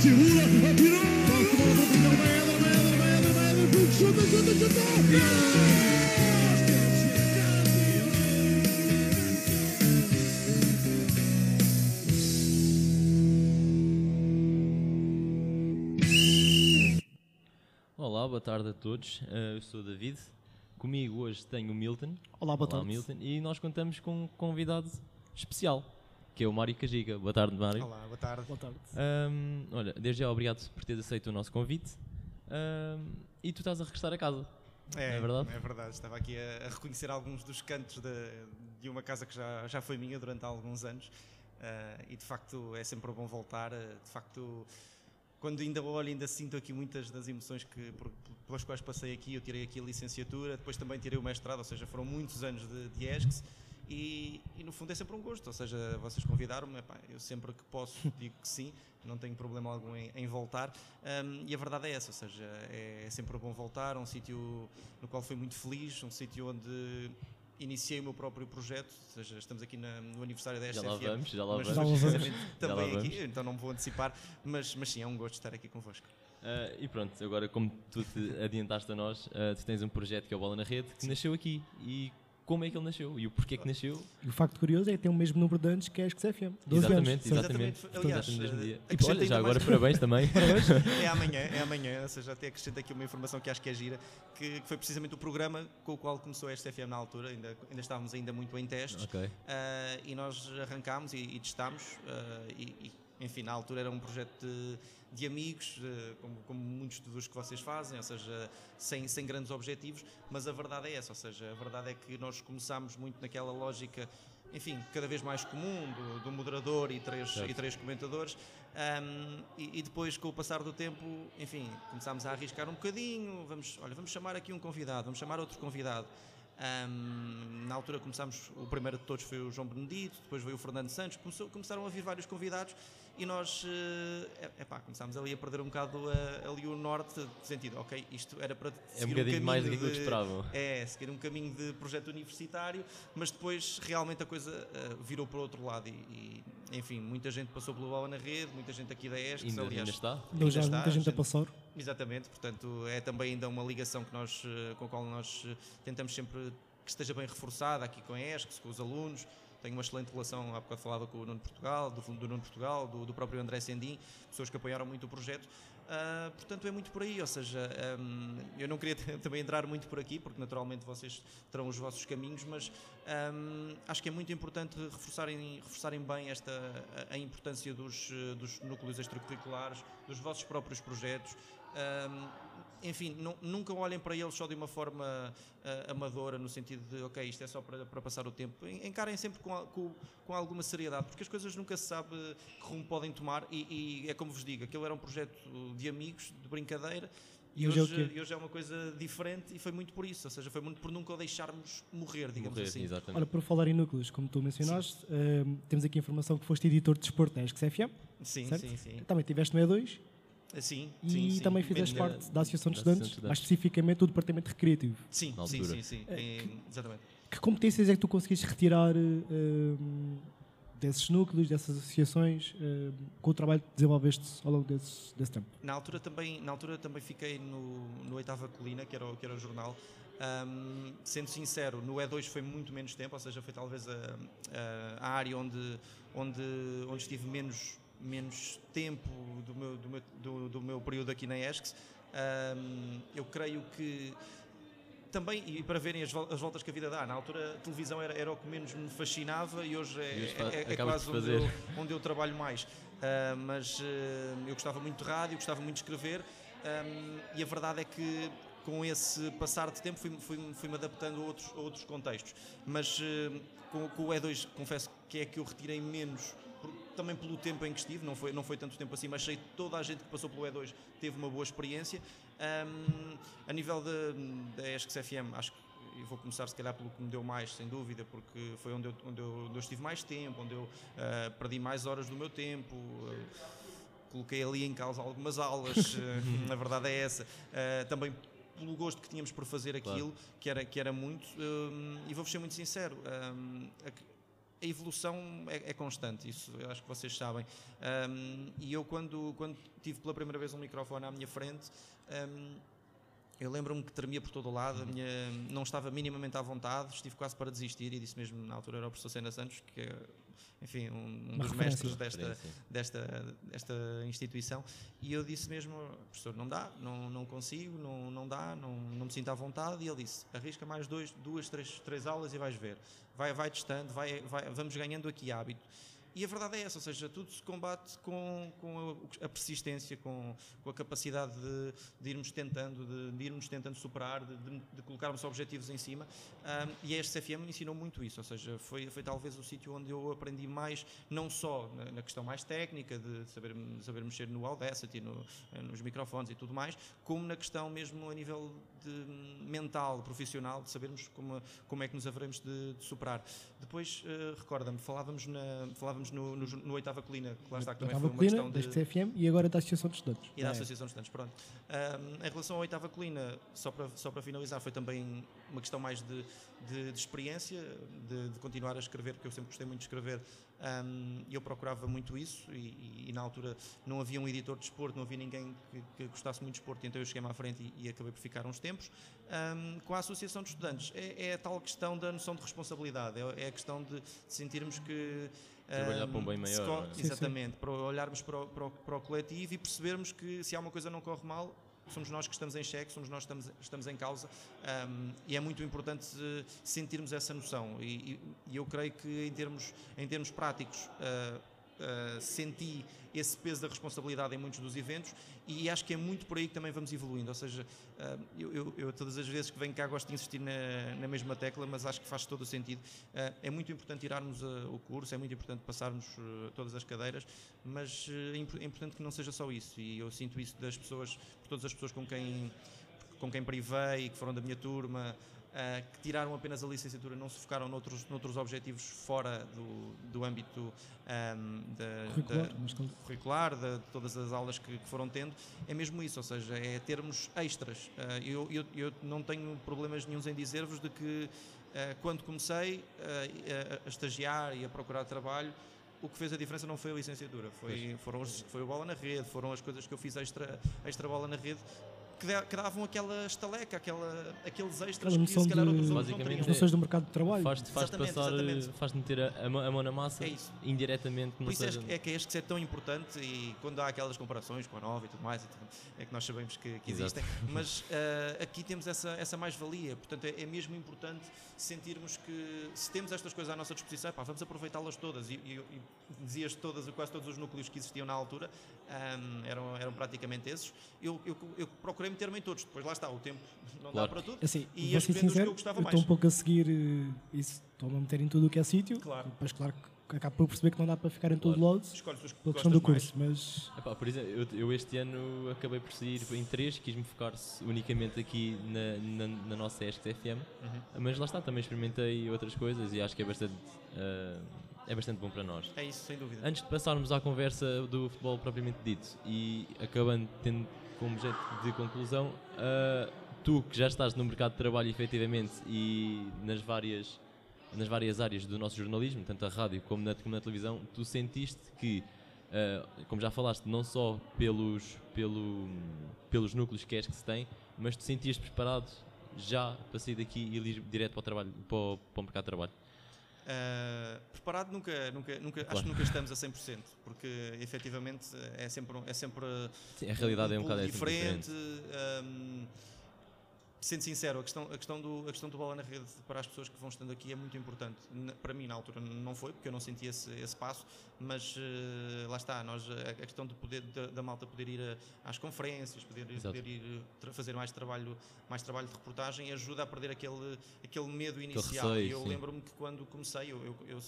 segura, atirou! Toca bola para o Eder, vai Eder, vai Eder, chuta, chuta, chuta! Boa tarde a todos. Eh, eu sou o David. Comigo hoje tenho o Milton. Olá, boa tarde. Milton. E nós contamos com um convidado especial, que é o Mário Cajiga. Boa tarde, Mário. Olá, boa tarde. Boa tarde. Ahm, olha, desde já obrigado por teres aceito o nosso convite. Ahm, e tu estás a regressar a casa. É, É verdade? É verdade. Estava aqui a, a reconhecer alguns dos cantos de, de uma casa que já, já foi minha durante alguns anos. Ah, e de facto é sempre bom voltar. ah, de facto, quando ainda olho, ainda sinto aqui muitas das emoções que, pelas quais passei aqui. Eu tirei aqui a licenciatura, depois também tirei o mestrado, ou seja, foram muitos anos de, de ESCS. E, e no fundo é sempre um gosto, ou seja, vocês convidaram-me, eu sempre que posso digo que sim, não tenho problema algum em, em voltar. Um, e a verdade é essa, ou seja, é, é sempre bom voltar um sítio no qual fui muito feliz, um sítio onde iniciei o meu próprio projeto, ou seja, estamos aqui na- no aniversário da Já lá vamos, já lá mas vamos. Já lá vamos. precisamente Já lá também vamos. aqui, então não me vou antecipar, mas, mas sim, é um gosto estar aqui convosco. Ah, e pronto, agora como tu te adiantaste a nós, ah, tu tens um projeto que é o Bola na Rede, que nasceu aqui. E como é que ele nasceu? E o porquê que nasceu? E o facto curioso é que tem o mesmo número de anos que a ESC FM. 12 exatamente, anos. exatamente. Exatamente. Aliás, Exatamente no mesmo eh, dia. E, acrescento olha, já agora mais- parabéns também. É amanhã, é amanhã, ou seja, até acrescento aqui uma informação que acho que é gira, que, que foi precisamente o programa com o qual começou a SFM na altura, ainda, ainda estávamos ainda muito em testes, ok. ah, e nós arrancámos e, e testámos, e, e, enfim, na altura era um projeto de, de amigos, ah, como, como muitos dos que vocês fazem, ou seja, sem, sem grandes objetivos, mas a verdade é essa, ou seja, a verdade é que nós começámos muito naquela lógica, enfim, cada vez mais comum, do, do moderador e três, Certo. e três comentadores, um, e, e depois, com o passar do tempo, enfim, começámos a arriscar um bocadinho. Vamos, olha, vamos chamar aqui um convidado, vamos chamar outro convidado. Um, na altura começámos, o primeiro de todos foi o João Benedito, depois veio o Fernando Santos, começou- começaram a vir vários convidados e nós eh, epá, começámos ali a perder um bocado eh, ali o norte, de sentido, ok, isto era para É seguir um bocadinho mais do que caminho aquilo que de- esperavam. é, seguir um caminho de projeto universitário, mas depois realmente a coisa eh, virou para o outro lado e, e, enfim, muita gente passou pelo Bola na Rede, muita gente aqui da ESC, Ainda, aliás, ainda está? Deu já Ainda muita está, gente a passar. Exatamente, portanto é também ainda uma ligação que nós, com a qual nós tentamos sempre que esteja bem reforçada aqui com a ESC, com os alunos. Tenho uma excelente relação, há bocado falava com o Nuno Portugal, do, do Nuno Portugal, do, do próprio André Sendim, pessoas que apoiaram muito o projeto. Ah, portanto, é muito por aí, ou seja, hum, eu não queria também entrar muito por aqui, porque naturalmente vocês terão os vossos caminhos, mas hum, acho que é muito importante reforçarem, reforçarem bem esta, a, a importância dos, dos núcleos extracurriculares, dos vossos próprios projetos. Hum, enfim, nu- nunca olhem para eles só de uma forma ah, amadora, no sentido de, ok, isto é só para, para passar o tempo. En- Encarem sempre com, com, com alguma seriedade, porque as coisas nunca se sabe que rumo podem tomar e, e é como vos digo, aquele era um projeto de amigos, de brincadeira, E e hoje é hoje, e hoje é uma coisa diferente e foi muito por isso, ou seja, foi muito por nunca o deixarmos morrer, digamos Morrer, assim. exatamente. Ora, por falar em núcleos, como tu mencionaste, ehm, temos aqui a informação que foste editor de desporto na ESC FM. Sim, Certo? sim, sim. Também estiveste no E2 Sim, e sim, sim. também fizeste parte da Associação de da Associação Estudantes, de Estudantes. mais especificamente do Departamento Recreativo. Sim, sim, sim, sim. Em- exatamente. Que competências é que tu conseguiste retirar ehm, desses núcleos, dessas associações, ehm, com o trabalho que desenvolveste ao longo desse, desse tempo? Na altura também, na altura também fiquei no, no Oitava Colina, que era o, que era o jornal. Ahm, sendo sincero, no E2 foi muito menos tempo, ou seja, foi talvez a, a, a área onde, onde, onde estive menos, menos tempo do meu, do, meu, do, do meu período aqui na ESCS. Ahm, eu creio que também, e para verem as, vol- as voltas que a vida dá, na altura a televisão era, era o que menos me fascinava e hoje é, E é- é acabas quase onde eu, onde eu trabalho mais. Ah, mas ah, eu gostava muito de rádio, gostava muito de escrever ah, e a verdade é que com esse passar de tempo fui-me fui fui adaptando a outros, a outros contextos. Mas ah, com, com o E2 confesso que é que eu retirei menos, também pelo tempo em que estive, não foi, não foi tanto tempo assim, mas sei que toda a gente que passou pelo E2 teve uma boa experiência. Ahm, a nível da, da ESCS FM, acho que eu vou começar se calhar pelo que me deu mais, sem dúvida, porque foi onde eu, onde eu, onde eu estive mais tempo, onde eu ah, perdi mais horas do meu tempo. ah, coloquei ali em causa algumas aulas, ah, na verdade é essa. Também pelo gosto que tínhamos por fazer Claro. aquilo, que, era, que era muito, hum, e vou-vos ser muito sincero, hum, a, evolução é, é constante, isso eu acho que vocês sabem. Hum, e eu, quando, quando tive pela primeira vez um microfone à minha frente, hum, eu lembro-me que tremia por todo o lado, minha, não estava minimamente à vontade, estive quase para desistir, e disse mesmo na altura era o professor Sena Santos, que é, enfim, um, um dos mestres desta, desta, desta instituição. E eu disse mesmo, professor, não dá, não, não consigo, não, não dá, não, não me sinto à vontade. E ele disse, arrisca mais dois, duas, três, três aulas e vais ver, vai, vai testando, vai, vai, vamos ganhando aqui hábito. E a verdade é essa, ou seja, tudo se combate com, com a, a persistência, com, com a capacidade de, de irmos tentando, de, de irmos tentando superar, de, de, de colocarmos objetivos em cima. Ahm, e a SCFM me ensinou muito isso, ou seja, foi, foi talvez o sítio onde eu aprendi mais, não só na, na questão mais técnica, de saber, saber mexer no Audacity, no, nos microfones e tudo mais, como na questão mesmo a nível mental, profissional, de sabermos como, como é que nos haveremos de, superar. Depois, eh, recorda-me, falávamos, na, falávamos no, no, no Oitava Colina, que lá está, que também foi uma colina, questão da de... CFM e agora da Associação de Estudantes. E da É. Associação de Estudantes, pronto. Ahm, em relação à oitava colina, só para, só para finalizar, foi também uma questão mais de, de, de experiência, de, de continuar a escrever, porque eu sempre gostei muito de escrever e eu procurava muito isso. E, e- e na altura não havia um editor de desporto, não havia ninguém que, que gostasse muito de desporto, então eu cheguei-me à frente e, e acabei por ficar uns tempos. Ahm, com a Associação de Estudantes, é, é a tal questão da noção de responsabilidade, é, é a questão de sentirmos que. Trabalhar ahm, para um bem maior, é? Sim, sim. Exatamente, para olharmos para o, para, o, para o coletivo e percebermos que se há uma coisa que não corre mal, somos nós que estamos em xeque, somos nós que estamos, estamos em causa ahm, e é muito importante sentirmos essa noção e, e- e eu creio que em termos, em termos práticos ah, ah, senti esse peso da responsabilidade em muitos dos eventos e acho que é muito por aí que também vamos evoluindo, ou seja, ah, eu, eu- eu todas as vezes que venho cá gosto de insistir na, na mesma tecla, mas acho que faz todo o sentido. Ah, é muito importante tirarmos o curso, é muito importante passarmos todas as cadeiras, mas eh, é é importante que não seja só isso e eu sinto isso das pessoas, por todas as pessoas com quem com quem privei, que foram da minha turma, ah, que tiraram apenas a licenciatura, não se focaram noutros, noutros objetivos fora do, do âmbito ahm, da, Curricular, da- mas com- curricular, de, de todas as aulas que, que foram tendo, é mesmo isso, ou seja, é termos extras. Ah, eu, eu, eu não tenho problemas nenhums em dizer-vos de que ah, quando comecei a, a estagiar e a procurar trabalho, o que fez a diferença não foi a licenciatura, foi, foram os, foi o bola na rede, foram as coisas que eu fiz extra, extra bola na rede que, da- que davam aquela estaleca, aquela, aqueles extras que se calhar de- outros não Basicamente teriam. as noções do mercado de trabalho. Faz-te faz passar, faz-te meter a, a mão- a mão na massa É isso. indiretamente, Por isso é, seja- que- é que este que é tão importante e quando há aquelas comparações com a nova e tudo mais, e tudo, é que nós sabemos que, que Exato. existem, mas ah, aqui temos essa, essa mais-valia, portanto é, é mesmo importante sentirmos que se temos estas coisas à nossa disposição, pá, vamos aproveitá-las todas e, e, e dizias todas, quase todos os núcleos que existiam na altura ahm, eram, eram praticamente esses, eu, eu, eu procurei meter-me em todos, depois lá está, o tempo não Claro. dá para tudo, Assim, E ser escolhendo os que eu sincero, gostava eu mais. estou um pouco a seguir eh, isso, estou-me a meter em tudo o que é sítio. Claro. Depois, claro, que acabo por perceber que não dá para ficar em todo Claro. lado escolhes os que pela questão do mais. curso, mas Epá, por exemplo, eu, eu este ano acabei por sair em três, quis-me focar unicamente aqui na, na, na nossa ESC FM, Uhum. mas lá está, também experimentei outras coisas e acho que é bastante, ah, é bastante bom para nós. É isso, sem dúvida. Antes de passarmos à conversa do futebol propriamente dito e acabando tendo como objeto de conclusão, ah, tu que já estás no mercado de trabalho efetivamente e nas várias, nas várias áreas do nosso jornalismo, tanto a rádio como na, como na televisão, tu sentiste que, ah, como já falaste, não só pelos, pelo, pelos núcleos que és que se tem, mas tu sentias preparado já para sair daqui e ir direto para o, trabalho, para o, para o mercado de trabalho? Uh, preparado nunca, nunca, nunca Claro. acho que nunca estamos a 100%, porque efetivamente é sempre, um- é sempre Sim, a realidade é um bocado diferente. diferente. um, sendo sincero, a questão, a, questão do, a questão do bola na rede para as pessoas que vão estando aqui é muito importante. Para mim, na altura, não foi, porque eu não senti esse, esse passo, mas eh, lá está, nós, a, questão de poder, da, da malta poder ir a- às conferências, poder, poder ir eh, fazer mais trabalho, mais trabalho de reportagem, ajuda a perder aquele, aquele medo inicial. receio, eu lembro-me que quando comecei, eu, eu, eu,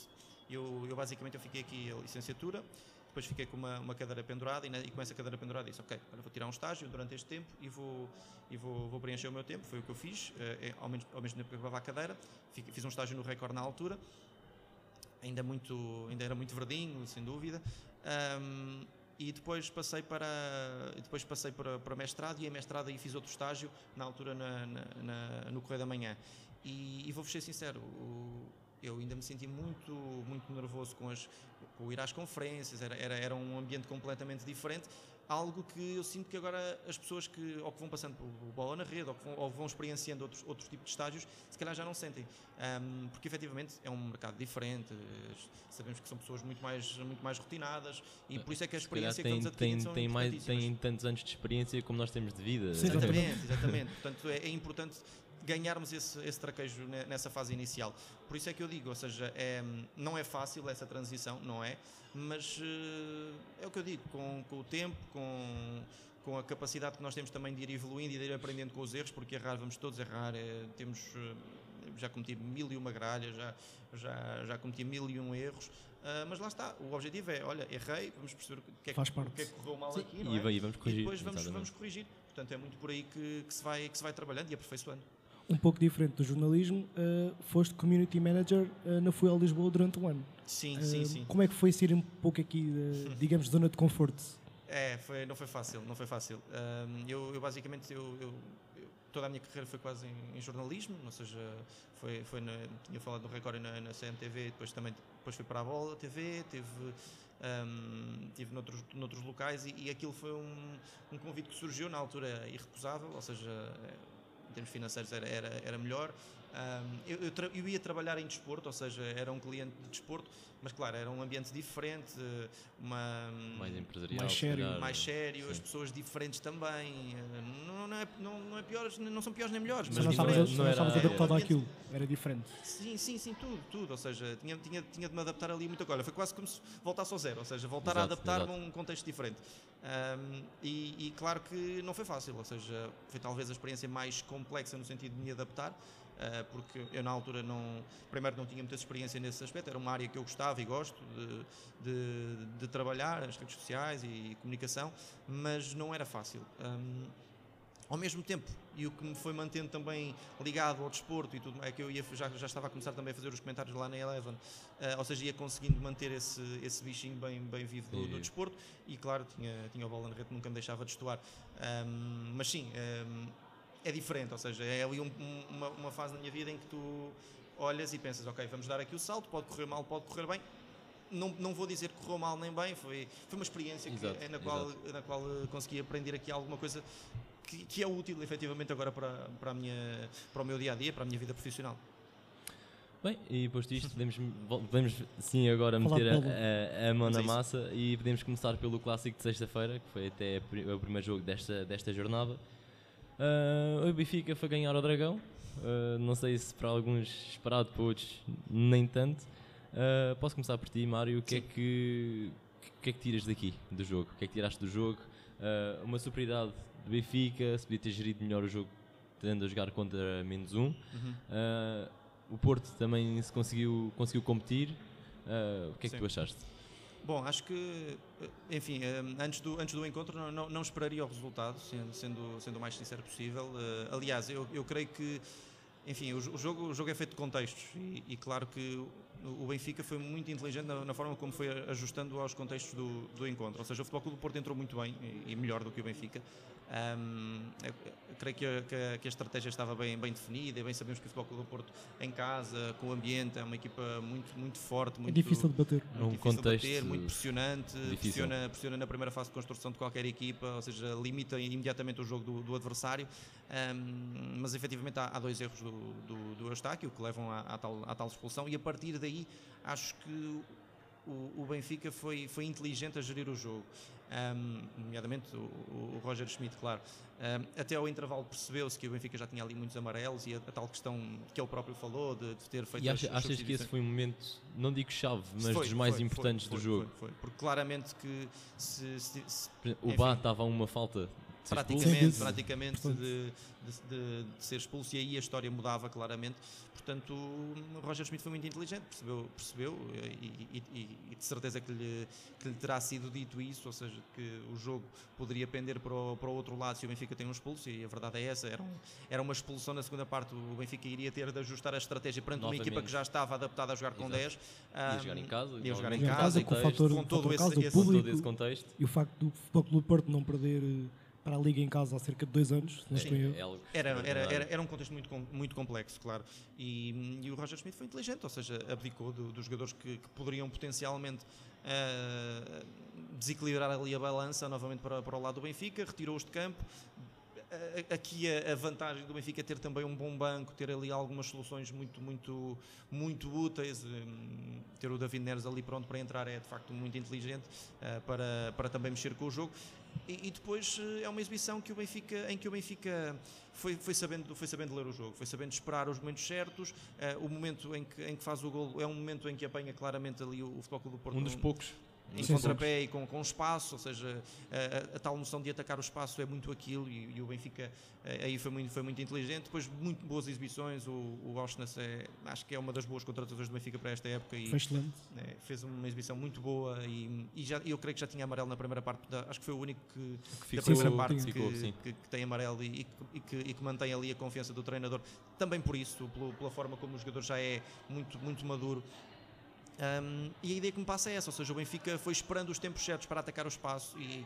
eu, eu basicamente eu fiquei aqui a licenciatura, depois fiquei com uma, uma cadeira pendurada e, na- e com essa cadeira pendurada disse, ok, agora vou tirar um estágio durante este tempo e vou, e vou, vou preencher o meu tempo, foi o que eu fiz, eh, ao, mesmo, ao mesmo tempo que acabava a cadeira, Fiz- um estágio no Record na altura, ainda, muito, ainda era muito verdinho, sem dúvida, Ahm, e depois passei para depois passei para, para mestrado e em mestrado aí fiz outro estágio na altura na, na, na, no Correio da Manhã. E, e vou-vos ser sincero o, eu ainda me senti muito muito nervoso com, as, com o ir às conferências era, era, era um ambiente completamente diferente algo que eu sinto que agora as pessoas que ou que vão passando por bola na rede ou que vão, ou vão experienciando outros, outros tipos de estágios, se calhar já não sentem. Um, porque efetivamente é um mercado diferente, sabemos que são pessoas muito mais, muito mais rotinadas e por isso é que a experiência tem, que vamos adquirindo tem, são tem, mais, tem tantos anos de experiência como nós temos de vida. Sim, Exatamente, exatamente. Portanto, é, é importante ganharmos esse, esse traquejo nessa fase inicial. Por isso é que eu digo, ou seja, é, não é fácil essa transição, não é? Mas eh, é o que eu digo, com, com o tempo, com, com a capacidade que nós temos também de ir evoluindo e de ir aprendendo com os erros, porque errar vamos todos errar, é, temos eh, já cometi mil e uma gralhas, já, já, já cometi mil e um erros, uh, mas lá está, o objetivo é, olha, errei, vamos perceber o que é, Faz que, parte. o que, é que correu mal Sim, aqui, não e, é? e vamos corrigir. E depois vamos, exatamente. vamos corrigir. Portanto, é muito por aí que, que se, vai, que se vai trabalhando e aperfeiçoando. Um pouco diferente do jornalismo, uh, foste community manager uh, na Fuel Lisboa durante um ano. Sim, Uh, sim, sim. Como é que foi sair um pouco aqui, digamos, zona de conforto? É, foi, não foi fácil, não foi fácil. Eu, eu basicamente, eu, eu- toda a minha carreira foi quase em, em jornalismo, ou seja, foi, foi na, tinha falado no Record e na, na CMTV, depois também depois fui para a Bola TV, teve, ahm, tive noutros, noutros locais e, e aquilo foi um, um convite que surgiu na altura irrecusável, ou seja, eh, em termos financeiros era, era, era melhor. Ahm, eu, eu, eu ia trabalhar em desporto, ou seja, era um cliente de desporto, mas claro, era um ambiente diferente, uma, Mais empresarial. Mais sério. calhar. mais sério, as pessoas diferentes também. eh, Não, não, é, não, não é piores, não são piores nem melhores, Mas mas não estavas não estavas adaptado àquilo, era diferente. Sim, sim, sim, tudo, tudo. Ou seja, tinha, tinha, tinha de me adaptar ali muito agora. Foi quase como se voltasse ao zero, ou seja, voltar a Exato, adaptar-me a exato. um contexto diferente. Ahm, e, e claro que não foi fácil, ou seja, foi talvez a experiência mais complexa no sentido de me adaptar. Ah, porque eu na altura não primeiro não tinha muita experiência nesse aspecto era uma área que eu gostava e gosto de, de, de trabalhar as redes sociais e comunicação mas não era fácil Ahm, ao mesmo tempo, e o que me foi mantendo também ligado ao desporto e tudo, é que eu ia, já, já estava a começar também a fazer os comentários lá na Eleven, eh, ou seja, ia conseguindo manter esse, esse bichinho bem, bem vivo do, do desporto e, claro, tinha, tinha a bola na rede nunca me deixava de estoar. Ahm, mas sim, ahm, é diferente, ou seja, é ali um- um- uma, uma fase na minha vida em que tu olhas e pensas, ok, vamos dar aqui o salto, pode correr mal, pode correr bem. Não, não vou dizer que correu mal nem bem, foi, foi uma experiência que- Exato, na, qual, exato. na qual eh, consegui aprender aqui alguma coisa que, que é útil efetivamente agora para, para, a minha, para o meu dia a dia, para a minha vida profissional. Bem, e posto isto, podemos, podemos sim agora Falar meter a, a- a mão Vamos na isso. massa e podemos começar pelo clássico de sexta-feira, que foi até o primeiro jogo desta, desta jornada. Ah, o Benfica foi ganhar ao Dragão, Ah, não sei se para alguns esperado, para outros nem tanto. Ah, posso começar por ti, Mário, o que é que, que é que tiras daqui do jogo? O que é que tiraste do jogo? Uma superioridade do Benfica, se podia ter gerido melhor o jogo tendo a jogar contra menos um. Ah, o Porto também se conseguiu, conseguiu competir. O que é que Sim. tu achaste? Bom, acho que, eh, enfim, eh, antes do, antes do encontro não, não, não esperaria o resultado, sendo, sendo, sendo o mais sincero possível. Eh, aliás, eu, eu creio que, enfim, o, jo- o jogo, o jogo é feito de contextos e, e claro que o, Benfica foi muito inteligente na, na forma como foi ajustando aos contextos do, do encontro. Ou seja, o Futebol Clube do Porto entrou muito bem e melhor do que o Benfica. Ahm, eu- eu creio que a, que a- que a estratégia estava bem, bem definida e bem sabemos que o Futebol Clube do Porto em casa, com o ambiente, é uma equipa muito, muito forte, É muito, difícil de bater. É um muito difícil de contexto bater, muito pressionante, difícil. pressiona, pressiona na primeira fase de construção de qualquer equipa, ou seja, limita imediatamente o jogo do, do adversário. Ahm, mas efetivamente há, há dois erros do, do, do Eustáquio que levam à, à tal, à tal expulsão, e a partir daí acho que o, o Benfica foi, foi inteligente a gerir o jogo. Ahm, nomeadamente o, o Roger Schmidt, claro. Ahm, até ao intervalo percebeu-se que o Benfica já tinha ali muitos amarelos e a, a tal questão que ele próprio falou de, de ter feito E as- acha- as achas que esse foi um momento, não digo chave, mas Foi, dos mais foi, importantes foi, do jogo? Foi, foi. Porque claramente que se, se- se- O Enfim. Bá estava a uma falta praticamente, praticamente de, de- de- de ser expulso e aí a história mudava claramente. Portanto, Roger Schmidt foi muito inteligente, percebeu, percebeu e, e- e- e de certeza que lhe, que lhe terá sido dito isso, ou seja, que o jogo poderia pender para o, para o outro lado se o Benfica tem um expulso e a verdade é essa, era, um- era uma expulsão na segunda parte, o Benfica iria ter de ajustar a estratégia perante uma Novamente. equipa que já estava adaptada a jogar com Exato. 10. Ia Ahm, jogar em casa, ia jogar em casa, e com o fator, com todo fator esse- casa, o esse- com todo público esse contexto. e o facto do Futebol Clube do Porto não perder eh, para a Liga em casa há cerca de dois anos, se não estou erro. É Era, era, era, era um contexto muito, muito complexo, claro. E, e o Roger Schmidt foi inteligente, ou seja, abdicou do- dos jogadores que, que poderiam potencialmente ah, desequilibrar ali a balança novamente para, para o lado do Benfica, retirou-os de campo. Aqui a, a vantagem do Benfica é ter também um bom banco, ter ali algumas soluções muito, muito, muito úteis. hum, Ter o David Neres ali pronto para entrar é de facto muito inteligente ah, para, para também mexer com o jogo. E, e depois eh, é uma exibição que o Benfica, em que o Benfica foi, foi, sabendo, foi sabendo ler o jogo, foi sabendo esperar os momentos certos. eh, o momento em que, em que faz o gol é um momento em que apanha claramente ali o, o Futebol Clube do Porto Um dos poucos. Em Sim, contrapé e com, com espaço, ou seja, a, a- a tal noção de atacar o espaço é muito aquilo e, e o Benfica aí foi muito, foi muito inteligente. Depois, muito boas exibições. O, o Auschwitz é, acho que é uma das boas contratações do Benfica para esta época e eh, fez uma exibição muito boa. E, e já, eu creio que já tinha amarelo na primeira parte, da- acho que foi o único que, Que da ficou, primeira parte sim. que, ficou, sim. que- que tem amarelo e, e que, e que mantém ali a confiança do treinador. Também por isso, pelo- pela forma como o jogador já é muito, muito maduro. Um, e a ideia que me passa é essa, ou seja, o Benfica foi esperando os tempos certos para atacar o espaço e,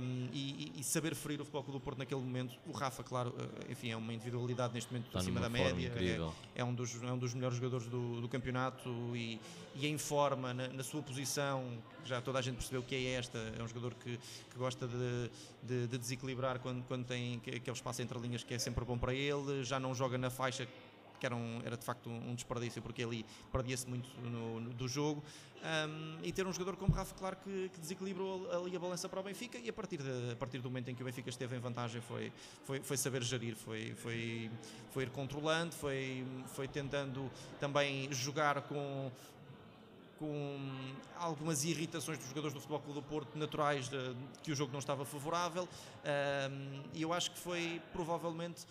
um, e, e saber ferir o Futebol Clube do Porto naquele momento. O Rafa, claro, eh, enfim, é uma individualidade neste momento Está acima da média. é- é um dos, é um dos melhores jogadores do, do campeonato e, e em forma, na, na sua posição, já toda a gente percebeu que é esta, é um jogador que, que gosta de, de- de desequilibrar quando, quando tem que- aquele espaço entre linhas que é sempre bom para ele, já não joga na faixa que era, um- era de facto um, um desperdício porque ali perdia-se muito no, no- do jogo. Um, e ter um jogador como Rafa claro que, que desequilibrou ali a balança para o Benfica e a partir, de- a partir do momento em que o Benfica esteve em vantagem foi, foi, foi saber gerir, foi, foi, foi ir controlando, foi, foi tentando também jogar com com algumas irritações dos jogadores do Futebol Clube do Porto naturais de, que o jogo não estava favorável. Um, e eu acho que foi provavelmente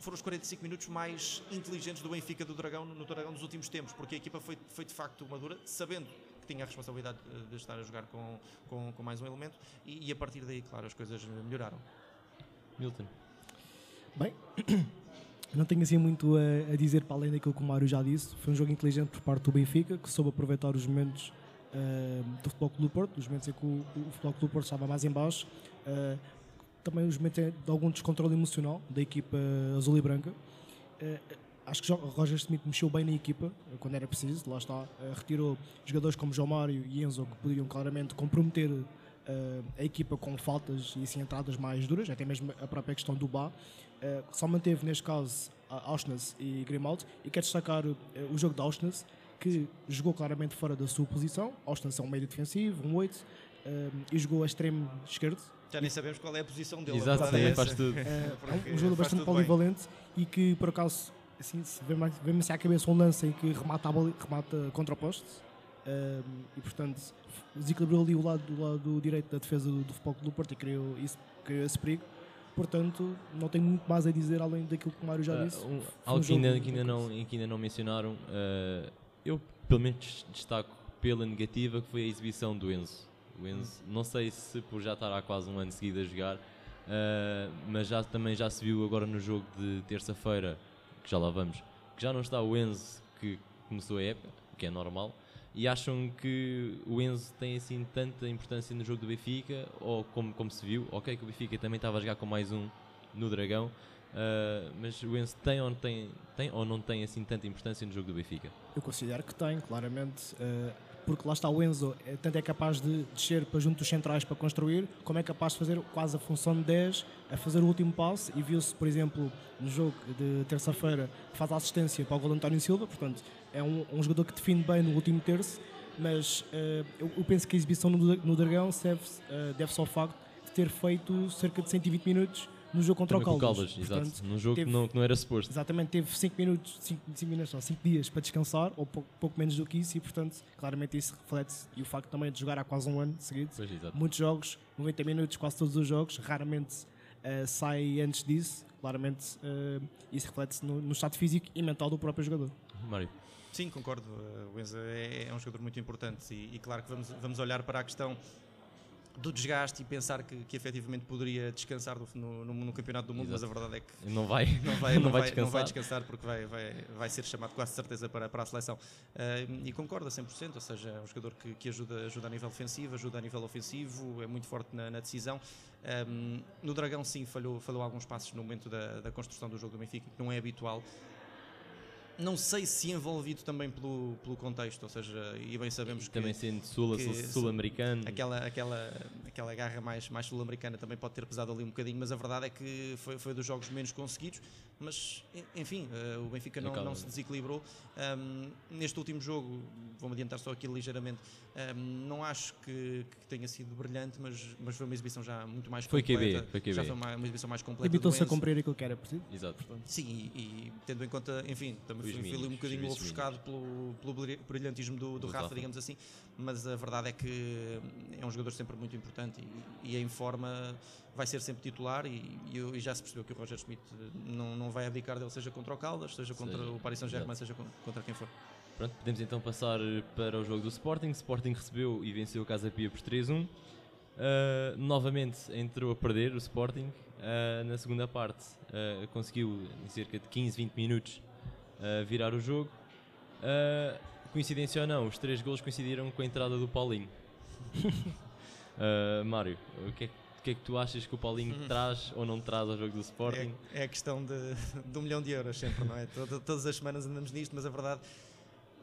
foram os 45 minutos mais inteligentes do Benfica do Dragão no Dragão dos últimos tempos porque a equipa foi, foi de facto madura sabendo que tinha a responsabilidade de, de estar a jogar com, com, com mais um elemento e, e a partir daí claro as coisas melhoraram Milton. Bem, não tenho assim muito a, a dizer para além daquilo que o Mário já disse. Foi um jogo inteligente por parte do Benfica, que soube aproveitar os momentos eh, do Futebol Clube do Porto, os momentos em que o, o Futebol Clube do Porto estava mais em baixo. eh, também os momentos de algum descontrole emocional da equipa azul e branca. Eh, acho que Roger Smith mexeu bem na equipa eh, quando era preciso, lá está. Eh, retirou jogadores como João Mário e Enzo que poderiam claramente comprometer a equipa com faltas e assim entradas mais duras, até mesmo a própria questão do. Eh, só manteve neste caso Auschwitz e Grimaldi e quero destacar o jogo da Auschwitz que jogou claramente fora da sua posição. Auschwitz é um meio defensivo, um 8 eh, e jogou a extremo esquerdo já nem sabemos qual é a posição dele Exato, sim, é faz tudo. é Porque um jogador faz bastante bem. polivalente e que por acaso assim, vê-me assim à cabeça um lance em que remata, a bola, remata contra o poste ehm, e portanto desequilibrou ali o lado, do lado direito da defesa do, do Futebol do Porto e criou, isso, criou esse perigo portanto não tenho muito mais a dizer além daquilo que o Mário já Ah, disse um- Foi um algo que jogo ainda, que, ainda não, que ainda não mencionaram, ah, eu pelo menos destaco pela negativa que foi a exibição do Enzo. O Enzo, não sei se por já estar há quase um ano seguido a jogar, ah, mas já, também já se viu agora no jogo de terça-feira, que já lá vamos, que já não está o Enzo que começou a época, o que é normal. E acham que o Enzo tem assim tanta importância no jogo do Benfica, ou como, como se viu, ok que o Benfica também estava a jogar com mais um no Dragão, Uh, mas o Enzo tem ou, não tem, tem ou não tem assim tanta importância no jogo do Benfica? Eu considero que tem, claramente, eh, porque lá está o Enzo, eh, tanto é capaz de descer para junto dos centrais para construir, como é capaz de fazer quase a função de 10, a fazer o último passo, e viu-se, por exemplo, no jogo de terça-feira, faz a assistência para o gol de António Silva, portanto, é um, um jogador que define bem no último terço, mas eh, eu, eu penso que a exibição no, no Dragão eh, deve-se ao facto de ter feito cerca de 120 minutos no jogo contra Também o com o Caldas. Caldas, Portanto, exato. Num jogo teve- que, não, que não era suposto. Exatamente, teve 5 minutos, 5 minutos, não, 5 dias para descansar, ou pouco, pouco menos do que isso, e portanto, claramente isso reflete e o facto também de jogar há quase um ano seguido. Pois. Muitos jogos, 90 minutos, quase todos os jogos, raramente eh, sai antes disso. Claramente, eh, isso reflete-se no, no estado físico e mental do próprio jogador. Mário. Sim, concordo. Uh, O Enza é, é um jogador muito importante e, e claro que vamos, vamos olhar para a questão do desgaste e pensar que, que efetivamente poderia descansar do- no, no- no Campeonato do Mundo, Exato. mas a verdade é que Não vai, não vai, não não vai vai, não vai descansar. descansar porque vai, vai, vai ser chamado quase certeza para, para a seleção. Uh, e concordo a 100%, ou seja, é um jogador que, que ajuda, ajuda a nível defensivo, ajuda a nível ofensivo, é muito forte na, na decisão. Um, no Dragão, sim, falhou, falhou alguns passos no momento da, da construção do jogo do Benfica, que não é habitual. Não sei se envolvido também pelo, pelo contexto, ou seja, e bem sabemos E que também sendo sul- sul-americano. aquela, aquela, aquela garra mais, mais sul-americana também pode ter pesado ali um bocadinho, mas a verdade é que foi, foi dos jogos menos conseguidos. Mas, en- enfim, eh, o Benfica não, não se desequilibrou. Ahm, neste último jogo, vou-me adiantar só aqui ligeiramente, ahm, não acho que, que tenha sido brilhante, mas, mas foi uma exibição já muito mais Foi completa. QB, foi QB. Já foi uma, uma exibição mais completa. do Limitou-se a cumprir aquilo que era preciso. Exato. Sim, e, e tendo em conta, enfim, também fui, fui ali um bocadinho ofuscado pelo, pelo brilha- brilhantismo do, do Do Rafa, Rafa. digamos assim, mas a verdade é que é um jogador sempre muito importante e, e em forma vai ser sempre titular e, e e já se percebeu que o Roger Schmidt não, não vai abdicar dele, seja contra o Caldas, seja contra Seja, o Paris Saint-Germain, seja con- contra quem for. Pronto, podemos então passar para o jogo do Sporting. Sporting recebeu e venceu o Casa Pia por 3-1. Uh, novamente entrou a perder o Sporting. Uh, na segunda parte uh, conseguiu, em cerca de 15, 20 minutos, uh, virar o jogo. Uh, coincidência ou não, os três golos coincidiram com a entrada do Paulinho. Uh, Mário, o que, é, que- que é que tu achas que o Paulinho traz ou não traz ao jogo do Sporting? É, é a questão de, de um milhão de euros sempre, não é? Todas as semanas andamos nisto, mas a verdade.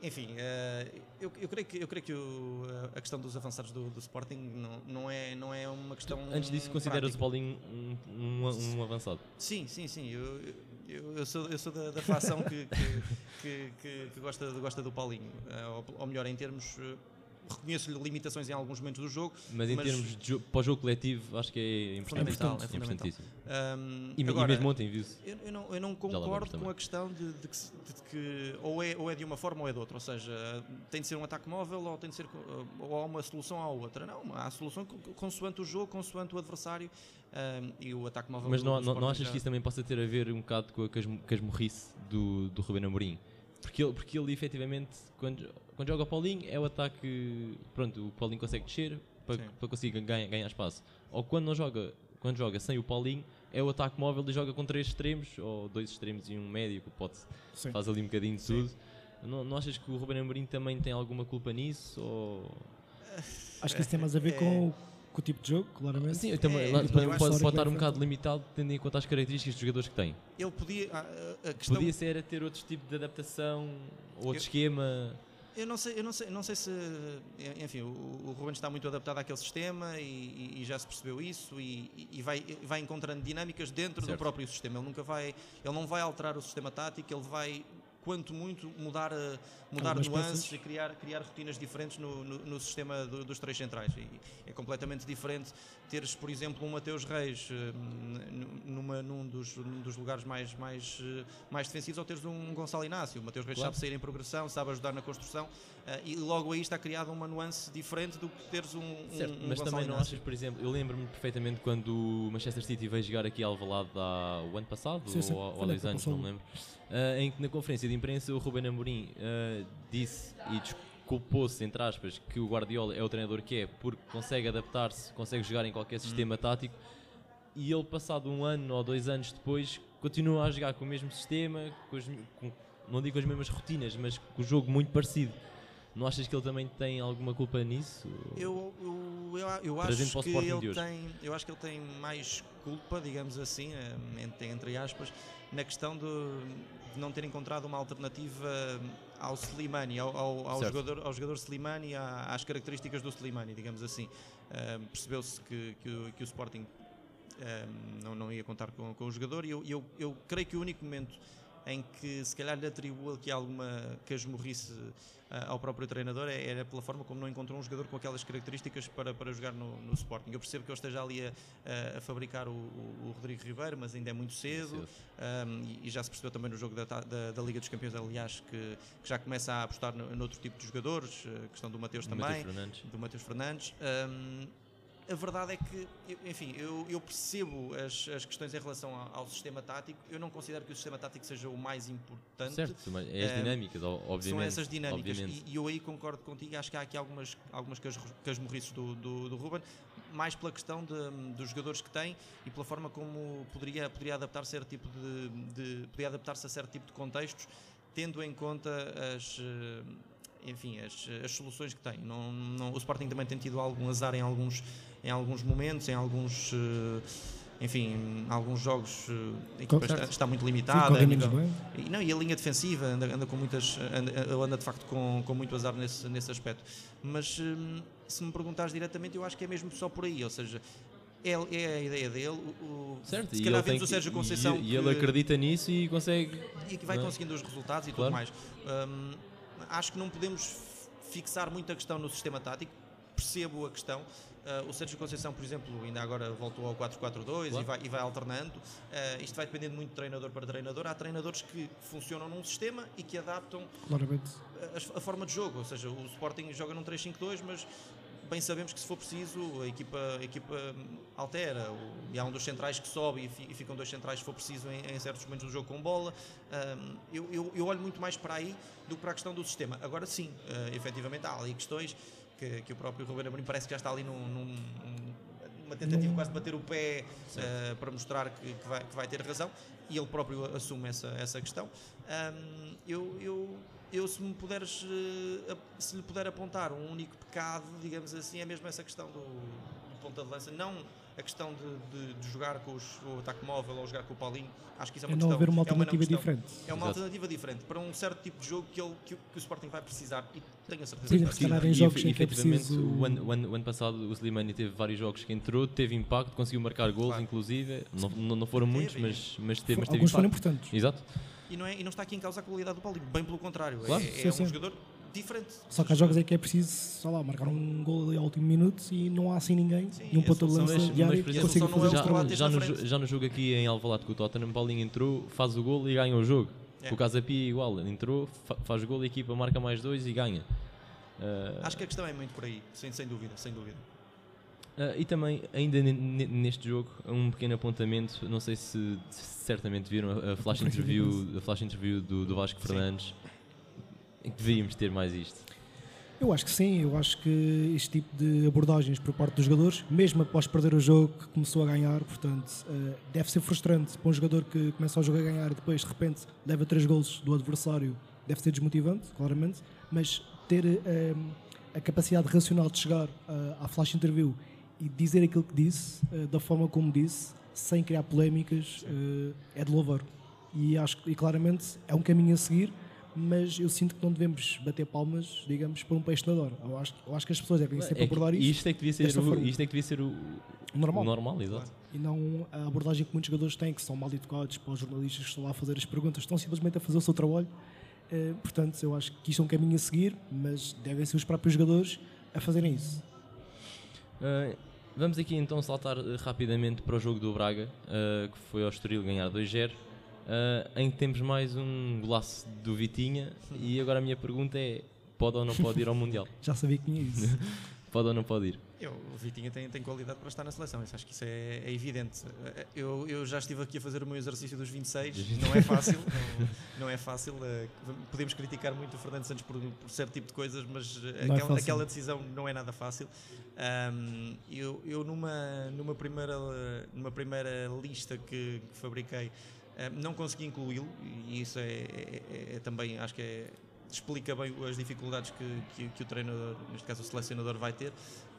Enfim, eh, eu, eu creio que, eu creio que o- a questão dos avançados do, do Sporting não, não, é, não é uma questão. Antes disso, consideras o. Paulinho um, um- um avançado? Sim, sim, sim. Eu, eu, eu sou, eu sou da, da facção que, que, que, que- gosta, gosta do Paulinho. Eh, ou, ou melhor, em termos. Reconheço-lhe limitações em alguns momentos do jogo. Mas em Mas- termos de jogo, para o jogo coletivo, acho que é importante. É é fundamental. importantíssimo. Ahm, E, e agora, mesmo ontem viu-se. Eu, eu não, eu não concordo com a questão de, de que, de que ou, é, ou é de uma forma ou é de outra. Ou seja, tem de ser um ataque móvel ou tem de ser ou há uma solução ou a outra. Não, há solução co- consoante o jogo, consoante o adversário ahm, e o ataque móvel. Mas não, não, não achas já- que isso também possa ter a ver um bocado com a casmurrice do, do Ruben Amorim? Porque ele, porque ele efetivamente, quando, quando joga o Paulinho, é o ataque. Pronto, o Paulinho consegue descer para, para conseguir ganhar, ganhar espaço. Ou quando não joga, quando joga sem o Paulinho, é o ataque móvel e joga com três extremos, ou dois extremos e um médio, que pode, Sim. faz ali um bocadinho de tudo. Não, não achas que o Ruben Amorim também tem alguma culpa nisso? Ou... Acho que isso tem mais a ver É. com, o- com o tipo de jogo, claramente. Sim, eu também, É, lá- eu pode, pode, estar um bocado limitado tendo em conta as características dos jogadores que tem. Ele podia. A, a- a questão, Podia ser a ter outro tipo de adaptação, outro Eu- esquema. Eu não sei, eu não sei, não sei se. Enfim, o, o Ruben está muito adaptado àquele sistema e, e- e já se percebeu isso e, e vai, vai encontrando dinâmicas dentro Certo. do próprio sistema. Ele nunca vai. Ele não vai alterar o sistema tático, ele vai. Quanto muito mudar, eh, mudar Algumas nuances peças. e criar, criar rotinas diferentes no, no, no sistema do- dos três centrais. E é completamente diferente teres, por exemplo, um Mateus Reis eh, numa, num, dos, num dos lugares mais, mais, eh, mais defensivos ou teres um Gonçalo Inácio. O Mateus Reis Claro. sabe sair em progressão, sabe ajudar na construção e logo aí está criada uma nuance diferente do que teres um, um, Certo, um mas Gonçalo também não achas, por exemplo, eu lembro-me perfeitamente quando o Manchester City veio jogar aqui ao Alvalade há o ano passado, Sim, sim, ou, ou há dois anos, não me lembro, ah, em que na conferência de imprensa o Ruben Amorim ah, disse e desculpou-se, entre aspas, que o Guardiola é o treinador que é, porque consegue adaptar-se, consegue jogar em qualquer sistema tático, e ele passado um ano ou dois anos depois continua a jogar com o mesmo sistema, com as, com- não digo as mesmas rotinas, mas com o jogo muito parecido. Não achas que ele também tem alguma culpa nisso? Eu, eu, eu, eu acho que ele tem, eu acho que ele tem mais culpa, digamos assim, eh, entre, entre aspas, na questão de, de não ter encontrado uma alternativa ao Slimani, ao, ao, ao jogador, ao jogador Slimani, às características do Slimani, digamos assim. Eh, Percebeu-se que, que, o, que o Sporting eh, não, não ia contar com, com o jogador e eu, eu, eu creio que o único momento em que se calhar lhe atribuo aqui alguma casmurrice ah, ao próprio treinador é- era pela forma como não encontrou um jogador com aquelas características para, para jogar no, no Sporting. Eu percebo que ele esteja ali a, a- fabricar o, o- Rodrigo Ribeiro, mas ainda é muito cedo. Cedo. Um, e, e já se percebeu também no jogo da, da- da Liga dos Campeões, aliás, que, que já começa a apostar no, noutro tipo de jogadores, a questão do Mateus também, Fernandes. do Mateus Fernandes. Um, a verdade é que, enfim, eu, eu percebo as, as questões em relação ao, ao sistema tático. Eu não considero que o sistema tático seja o mais importante. Certo, mas é as Eh, dinâmicas, obviamente. São essas dinâmicas. E, e eu aí concordo contigo. Acho que há aqui algumas, algumas cas- casmurrices do, do, do Ruben, mais pela questão de- dos jogadores que tem e pela forma como poderia, poderia adaptar certo tipo de, de poderia adaptar-se a certo tipo de contextos, tendo em conta as eh, enfim, as, as soluções que tem. Não, não, o Sporting também tem tido algum azar em alguns, em alguns momentos, em alguns eh, enfim, alguns jogos eh, a equipa está, está muito Sim, limitada. nível- bem. e, não, e a linha defensiva anda, anda com muitas anda, anda de facto com, com muito azar nesse, nesse aspecto mas se me perguntares diretamente eu acho que é mesmo só por aí ou seja é, é a ideia dele o, Certo, se e calhar o Sérgio e- Conceição e, ele que- acredita nisso e consegue. e que vai não é? conseguindo os resultados e Claro. tudo mais Hum, acho que não podemos fixar muito a questão no sistema tático percebo a questão Uh, o Sérgio Conceição, por exemplo, ainda agora voltou ao 4-4-2 e, Claro. vai, e vai alternando. Uh, isto vai dependendo muito de treinador para treinador. Há treinadores que funcionam num sistema e que adaptam Claramente. a, a forma de jogo, ou seja, o Sporting joga num 3-5-2, mas bem sabemos que se for preciso a equipa, a equipa altera o- e há um dos centrais que sobe e, fi- e ficam dois centrais se for preciso em, em certos momentos do jogo com bola. Ahm, eu, eu- eu olho muito mais para aí do que para a questão do sistema. Agora sim, ah, efetivamente há ali questões que, que o próprio Ruben Amorim parece que já está ali num, num- uma tentativa quase de bater o pé ah, para mostrar que, que vai, que vai ter razão e ele próprio assume essa, essa questão. Ahm, eu, eu, eu, se me puderes, eh, se lhe puder apontar um único pecado, digamos assim, é mesmo essa questão do, do ponta de lança, não a questão de, de- de jogar com os- o ataque móvel ou jogar com o Paulinho, acho que isso é É uma não questão. haver uma é alternativa questão. diferente. É uma Exato. alternativa diferente para um certo tipo de jogo que, ele, que, o- que o Sporting vai precisar e tenho a certeza Por que vai precisar. em jogos em que é efetivamente, preciso- o, ano, o ano- o ano passado o Slimani teve vários jogos que entrou, teve impacto, conseguiu marcar gols, Claro. inclusive. Não, não, não foram muitos, Teve. mas, mas teve, mas teve Alguns foram impacto. importantes. Exato. E não, é, e não está aqui em causa a qualidade do Paulinho, bem pelo contrário, Claro. é, Sim, é sim. um jogador diferente. Só que há jogos em que é preciso, sei lá, marcar um gol ali ao último minuto e não há assim ninguém. Sim, e um a ponta de lança é- Mas, diário que consiga não fazer é já, já no, já no jogo aqui em Alvalade com o Tottenham, Paulinho entrou, faz o gol e ganha o jogo. É. O Casapi é igual, entrou, fa- faz o gol, a equipa marca mais dois e ganha. Ah, Acho que a questão é muito por aí, sem, sem dúvida, sem dúvida. Ah, e também, ainda ne- ne- neste jogo, um pequeno apontamento. Não sei se se certamente viram a, a flash interview, a flash interview do, do Vasco Sim. Fernandes. Deveríamos ter mais isto. Eu acho que sim, eu acho que este tipo de abordagens por parte dos jogadores, mesmo após perder o jogo que começou a ganhar, portanto, eh, deve ser frustrante para um jogador que começa o jogo a ganhar e depois de repente leva três golos do adversário, deve ser desmotivante, claramente, mas ter eh, a capacidade racional de chegar eh, à flash interview e dizer aquilo que disse, da forma como disse, sem criar polémicas, é de louvar. E acho e claramente é um caminho a seguir, mas eu sinto que não devemos bater palmas, digamos, por um peixe nadador. Eu acho, eu acho que as pessoas devem sempre É que abordar isto isto é que devia ser, o, forma. isto é que devia ser o, normal. o normal, exato. E não a abordagem que muitos jogadores têm, que são mal educados para os jornalistas que estão lá a fazer as perguntas, estão simplesmente a fazer o seu trabalho. Eh, portanto, eu acho que isto é um caminho a seguir, mas devem ser os próprios jogadores a fazerem isso. Ah, vamos aqui então saltar eh, rapidamente para o jogo do Braga, ah, que foi ao Estoril ganhar 2-0, ah, em que temos mais um golaço do Vitinha. E agora a minha pergunta é: pode ou não pode ir ao Mundial? Já sabia que tinha isso. Pode ou não pode ir? Eu, o Vitinha tem, tem qualidade para estar na seleção, isso acho que isso é, é evidente. Eu, eu já estive aqui a fazer o meu exercício dos 26, não é fácil, não, não é fácil. eh, Podemos criticar muito o Fernando Santos por, por certo tipo de coisas, mas é aquela, fácil. aquela decisão não é nada fácil. Ahm, eu eu numa, numa, primeira, numa primeira lista que, que fabriquei não consegui incluí-lo e isso é, é- é- é também, acho que é, explica bem as dificuldades que, que, que o treinador, neste caso o selecionador, vai ter.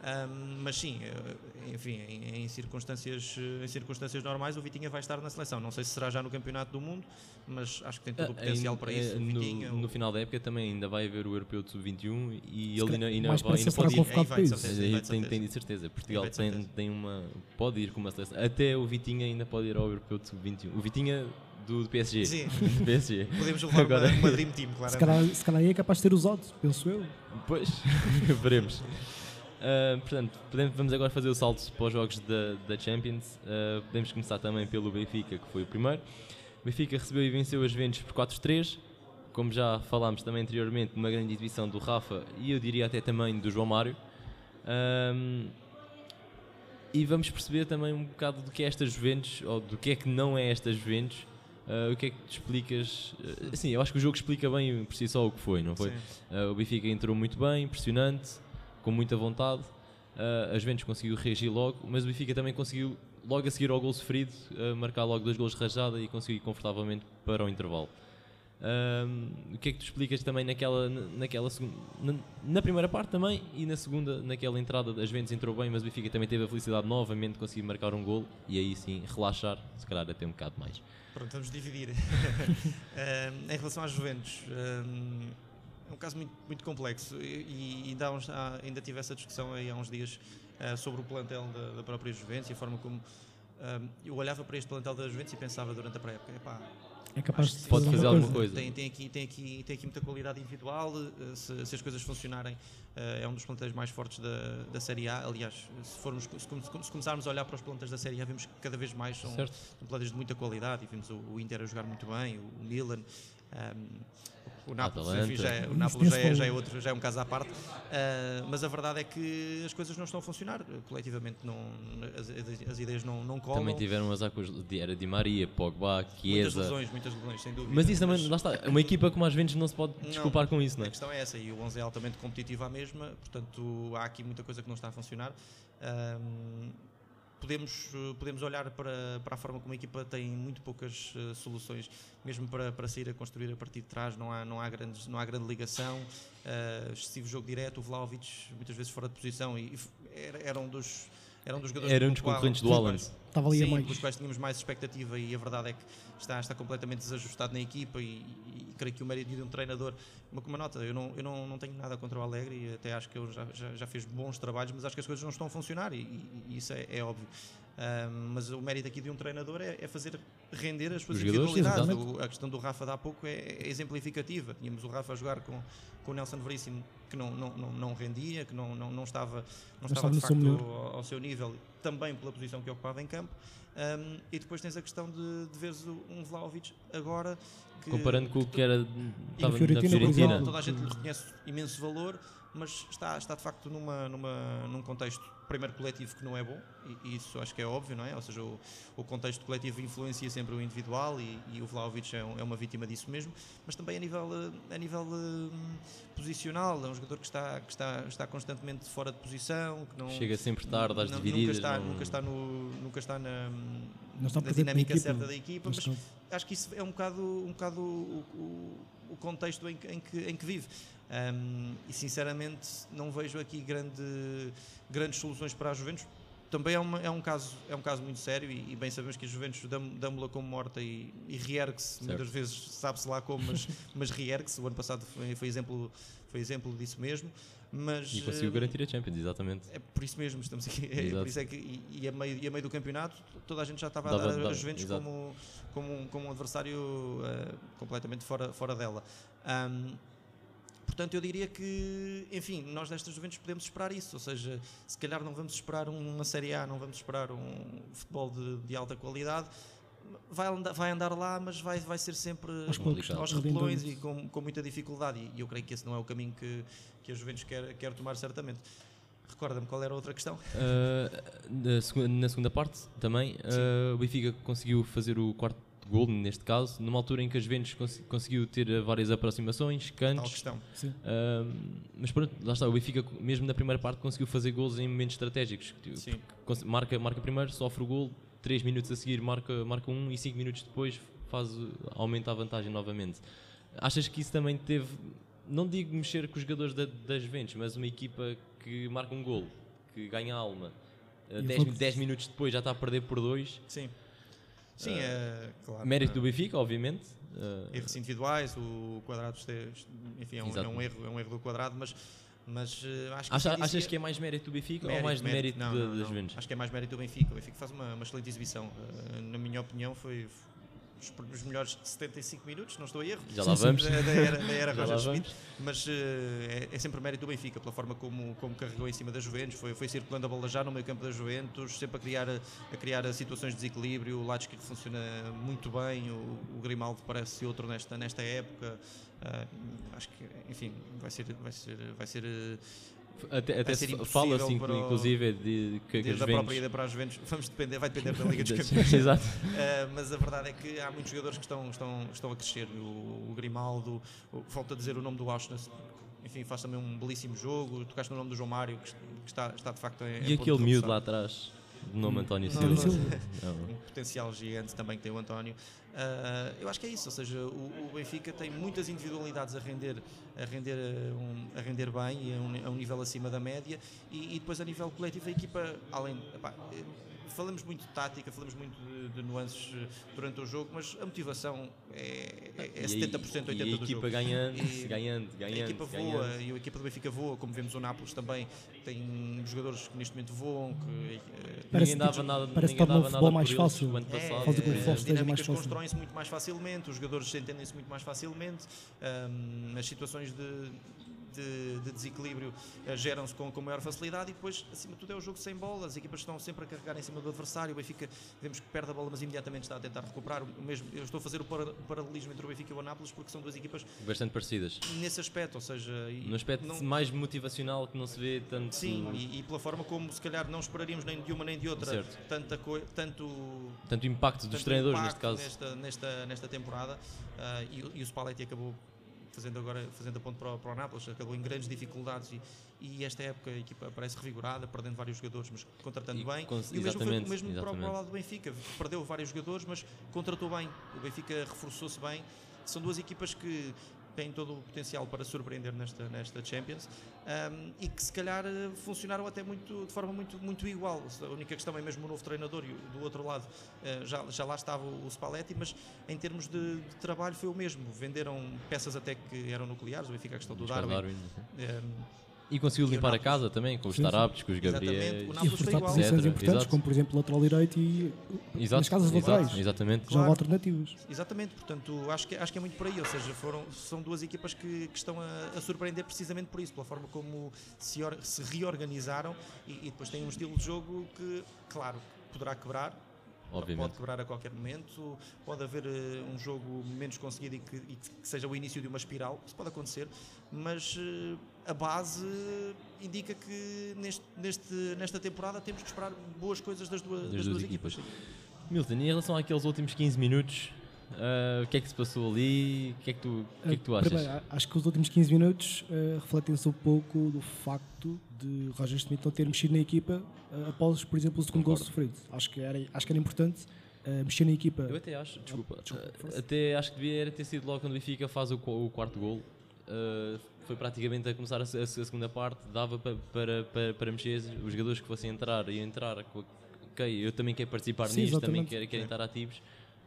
Ahm, mas sim, eh, enfim, em, em circunstâncias, eh, em circunstâncias normais, o Vitinha vai estar na seleção. Não sei se será já no Campeonato do Mundo, mas acho que tem todo o Ah, potencial em- para isso. eh, O no, Vitinha, no final da época também ainda vai haver o Europeu de Sub-21 e ele ainda, vai, ainda pode ir. Aí vai, de certeza. Aí tem, tem de certeza. Portugal tem, tem uma. Pode ir com uma seleção. Até o Vitinha ainda pode ir ao Europeu de Sub-21. O Vitinha do, PSG. Sim. Do PSG. Podemos levar Agora- uma, uma Dream Team, Se claramente. calhar, se calhar aí é capaz de ter os odds, penso eu. Pois, veremos. Ah, portanto, podemos, vamos agora fazer o salto para os jogos da, da Champions. Ah, podemos começar também pelo Benfica, que foi o primeiro. O Benfica recebeu e venceu as Juventus por 4-3. Como já falámos também anteriormente, uma grande exibição do Rafa e eu diria até também do João Mário. Ahm, e vamos perceber também um bocado do que é esta Juventus, ou do que é que não é esta Juventus. Ah, o que é que te explicas? Ah, Sim, eu acho que o jogo explica bem por si só o que foi, não foi? Uh, o Benfica entrou muito bem, impressionante, com muita vontade. Uh, a Juventus conseguiu reagir logo, mas o Benfica também conseguiu, logo a seguir ao gol sofrido, uh, marcar logo dois gols de rajada e conseguir ir confortavelmente para o intervalo. Um, o que é que tu explicas também naquela, naquela na, na primeira parte também e na segunda, naquela entrada, a Juventus entrou bem, mas o Benfica também teve a felicidade novamente de conseguir marcar um gol e aí sim relaxar, se calhar até um bocado mais. Pronto, vamos dividir. Um, em relação às Juventus, um, é um caso muito, muito complexo e, e ainda, uns- há- ainda tive essa discussão aí há uns dias uh, sobre o plantel da, da própria Juventus e a forma como eu olhava para este plantel da Juventus e pensava durante a pré-época, "Epá, É capaz de. Pode fazer alguma coisa. Tem, tem, aqui, tem, aqui, tem aqui muita qualidade individual. eh, Se, se as coisas funcionarem, eh, é um dos plantéis mais fortes da, da Série A. Aliás, se, formos, se, come- se começarmos a olhar para os plantéis da Série A, vemos que cada vez mais são, Certo? são plantéis de muita qualidade. E vimos o, o Inter a jogar muito bem, o, o Milan. ehm, o Nápoles, Atalanta. enfim, já é, o Nápoles já é, já, é outro, já é um caso à parte. Eh, mas a verdade é que as coisas não estão a funcionar. Coletivamente, não, as, as- as ideias não, não colam. Também tiveram com os, de- era Di Maria, Pogba, muitas Chiesa. lesões, muitas lesões, sem dúvida. Mas isso também, lá está, uma equipa como as Juventus não se pode Não. desculpar com isso, não A é? questão é essa, e o 11 é altamente competitivo à mesma, portanto há aqui muita coisa que não está a funcionar. Ahm, podemos, eh, podemos olhar para, para a forma como a equipa tem muito poucas eh, soluções, mesmo para, para sair a construir a partir de trás, não há, não há, grandes, não há grande ligação, eh, excessivo jogo direto, o Vlaovic muitas vezes fora de posição e, e era, era um dos. Era um dos jogadores um dos concorrentes do quais- Estava ali a Sim, mais. com os quais tínhamos mais expectativa e a verdade é que está, está completamente desajustado na equipa e, e creio que o mérito de um treinador, uma, uma nota, eu, não, eu não, não tenho nada contra o Alegre e até acho que ele já, já, já fez bons trabalhos, mas acho que as coisas não estão a funcionar e, e- e isso é, é óbvio. Mas o mérito aqui de um treinador é, é fazer render as suas Os individualidades. O- a questão do Rafa de há pouco é, é exemplificativa. Tínhamos o Rafa a jogar com, com o Nelson Veríssimo que não, não, não, não rendia, que não, não, não estava, não estava de facto ao, ao seu nível, também pela posição que ocupava em campo. Um, e depois tens a questão de, de veres o- um Vlaovic agora que, Comparando com o que era estava na Fiorentina, por Fiorentina. toda a gente lhe reconhece imenso valor, mas está, está de facto numa, numa, num contexto, primeiro coletivo, que não é bom, e, e isso acho que é óbvio, não é? Ou seja, o, o contexto coletivo influencia sempre o individual e, e o Vlaovic é, um- é uma vítima disso mesmo, mas também a nível, eh, a nível eh, posicional, é um jogador que está, que está, está constantemente fora de posição, que não, Chega sempre tarde às não- divididas. Nunca está, não- nunca está, no, nunca está na, na dinâmica equipa, certa da equipa, mas acho que isso é um bocado, um bocado o, o- o contexto em, que- em que, em que vive. Um, e sinceramente não vejo aqui grande, grandes soluções para a Juventus. Também é, uma- é um, caso, é um caso muito sério e, e bem sabemos que a Juventus damos-la como morta e, e reergue-se, muitas vezes sabe-se lá como, mas, mas reergue-se. O ano passado foi, foi, exemplo, foi exemplo disso mesmo. Mas, E conseguiu eh, garantir a Champions, exatamente. é por isso mesmo, estamos aqui. É, por isso é que, e, e, a meio, e a meio do campeonato, toda a gente já estava Dava- a dar dava, a Juventus exato. como, como, um- como um adversário eh, completamente fora, fora dela. Ahm, portanto, eu diria que, enfim, nós destas Juventus podemos esperar isso. Ou seja, se calhar não vamos esperar uma Série A, não vamos esperar um futebol de, de alta qualidade. Vai andar, vai andar lá, mas vai, vai ser sempre Aos poucos, aos ali repelões e com, com muita dificuldade. E eu creio que esse não é o caminho que, que a Juventus quer, quer tomar, certamente. Recorda-me qual era a outra questão? Uh, na, segunda, na segunda parte também, uh, o Benfica conseguiu fazer o quarto gol, neste caso, numa altura em que as Juventus cons conseguiu ter uh, várias aproximações, Tal cantos. questão. Sim. uh, mas pronto, lá está, o Benfica, mesmo na primeira parte, conseguiu fazer gols em momentos estratégicos. Tipo, Sim. Marca, marca primeiro, sofre o gol, 3 minutos a seguir marca, marca um e 5 minutos depois faz, aumenta a vantagem novamente. Achas que isso também teve, não digo mexer com os jogadores da, das Juventus, mas uma equipa que marca um gol, que ganha alma, E 10, foi- 10 minutos depois já está a perder por 2. Sim. Sim, é claro. Mérito é, do Benfica, obviamente. uh, Erros individuais, o quadrado, enfim, é um, é um erro, é um erro do quadrado, mas, mas eh, acho que acha- isso achas que é mais mérito do Benfica ou mais de mérito, não, da- não, das. Juventus? Acho que é mais mérito do Benfica. O Benfica faz uma, uma excelente exibição. Na minha opinião, foi, os, os melhores 75 minutos, não estou a erro. Já lá vamos. Da, da era, da era Roger Schmidt, mas eh, é, é sempre mérito do Benfica, pela forma como, como carregou em cima da Juventus, foi, foi circulando a bola já no meio campo da Juventus, sempre a criar, a criar situações de desequilíbrio, o esquerdo funciona muito bem, o, o Grimaldo parece outro nesta, nesta época, Ah, acho que, enfim, vai ser, vai ser, vai ser eh, Até, até se impossível fala-se, para o- inclusive, de que, que a própria Juventus... ida para a Juventus, vamos depender, vai depender da Liga dos Campeões. Exato. Uh, mas a verdade é que há muitos jogadores que estão, estão, estão a crescer. O, o Grimaldo, o, falta dizer o nome do Auschwitz, enfim, faz também um belíssimo jogo. Tocaste no nome do João Mário, que, que está, está de facto em. E aquele miúdo lá atrás, de nome António António Silva. Um potencial gigante também que tem o António. Uh, eu acho que é isso, ou seja, o, o Benfica tem muitas individualidades a render, a render, uh, um, a render bem e a um, a um nível acima da média e, e depois a nível coletivo a equipa, além, epá, falamos muito de tática, falamos muito de, de nuances eh, durante o jogo, mas a motivação é, é, é E 70%, a- 80% E a do equipa jogo. ganhando, E ganhando, A ganhando, equipa voa ganhando. e a equipa do Benfica voa, como vemos o Nápoles também tem jogadores que neste momento voam, que eh, Parece ninguém dava que- nada, parece ninguém que torna o dava futebol nada mais fácil. ano É, passado, o que o as exemplo. esteja mais dinâmicas constroem-se muito mais facilmente, os jogadores entendem-se muito mais facilmente, hum, as situações de, de- de desequilíbrio eh, geram-se com, com maior facilidade e depois, acima de tudo, é o jogo sem bola. As equipas estão sempre a carregar em cima do adversário. O Benfica, vemos que perde a bola, mas imediatamente está a tentar recuperar. O mesmo, eu estou a fazer o para- o paralelismo entre o Benfica e o Anápolis porque são duas equipas Bastante parecidas. nesse aspecto, ou seja, No aspecto não- mais motivacional que não se vê tanto. Sim, e, e pela forma como se calhar não esperaríamos nem de uma nem de outra Certo. tanta coi- tanto Tanto impacto dos tanto treinadores, neste impacto caso. nesta, nesta, nesta temporada ah, e, o- e o Spalletti acabou fazendo agora fazendo a ponto para, o- para o Nápoles, acabou em grandes dificuldades e, e esta época a equipa parece revigorada, perdendo vários jogadores, mas contratando E bem. cons- E o mesmo foi o mesmo para, o- para o lado do Benfica, perdeu vários jogadores, mas contratou bem. O Benfica reforçou-se bem. São duas equipas que têm todo o potencial para surpreender nesta, nesta Champions ahm, e que se calhar eh, funcionaram até muito, de forma muito, muito igual. A única questão é mesmo o novo treinador e do outro lado eh, já, já lá estava o Spalletti, mas em termos de, de trabalho foi o mesmo. Venderam peças até que eram nucleares, o Benfica a questão do Buscar Darwin. Darwin, sim. E conseguiu E o limpar a casa também, com os. Taraptos, com os Gabriel. o E reforçar posições importantes, como por exemplo lateral direito e Exato, nas casas exato, laterais. Exatamente. Já Claro. há alternativas. Exatamente, portanto, acho que, acho que é muito por aí, ou seja, foram, são duas equipas que, que estão a, a surpreender precisamente por isso, pela forma como se, or- se reorganizaram e, e depois têm um estilo de jogo que, claro, poderá quebrar, Obviamente. pode quebrar a qualquer momento, pode haver eh, um jogo menos conseguido e que, e que seja o início de uma espiral, isso pode acontecer, mas eh, a base indica que neste, neste, nesta temporada temos que esperar boas coisas das duas, das duas duas equipas. equipas. Milton, e em relação àqueles últimos 15 minutos, ah, o que é que se passou ali? O que é que tu, o que é que tu achas? primeiro, acho que os últimos 15 minutos eh, refletem-se um pouco do facto de Roger Schmidt não ter mexido na equipa eh, após, por exemplo, o segundo gol sofrido. Acho que era, acho que era importante eh, mexer na equipa. Eu até acho, desculpa, Desculpa, até acho que devia ter sido logo quando o Benfica faz o, o quarto gol. Ah, foi praticamente a começar a, a se- a segunda parte, dava pa- para, para, para mexer os jogadores que fossem entrar e entrar. Ok, eu também quero participar Sim, nisto, também exatamente. quero, quero estar ativos.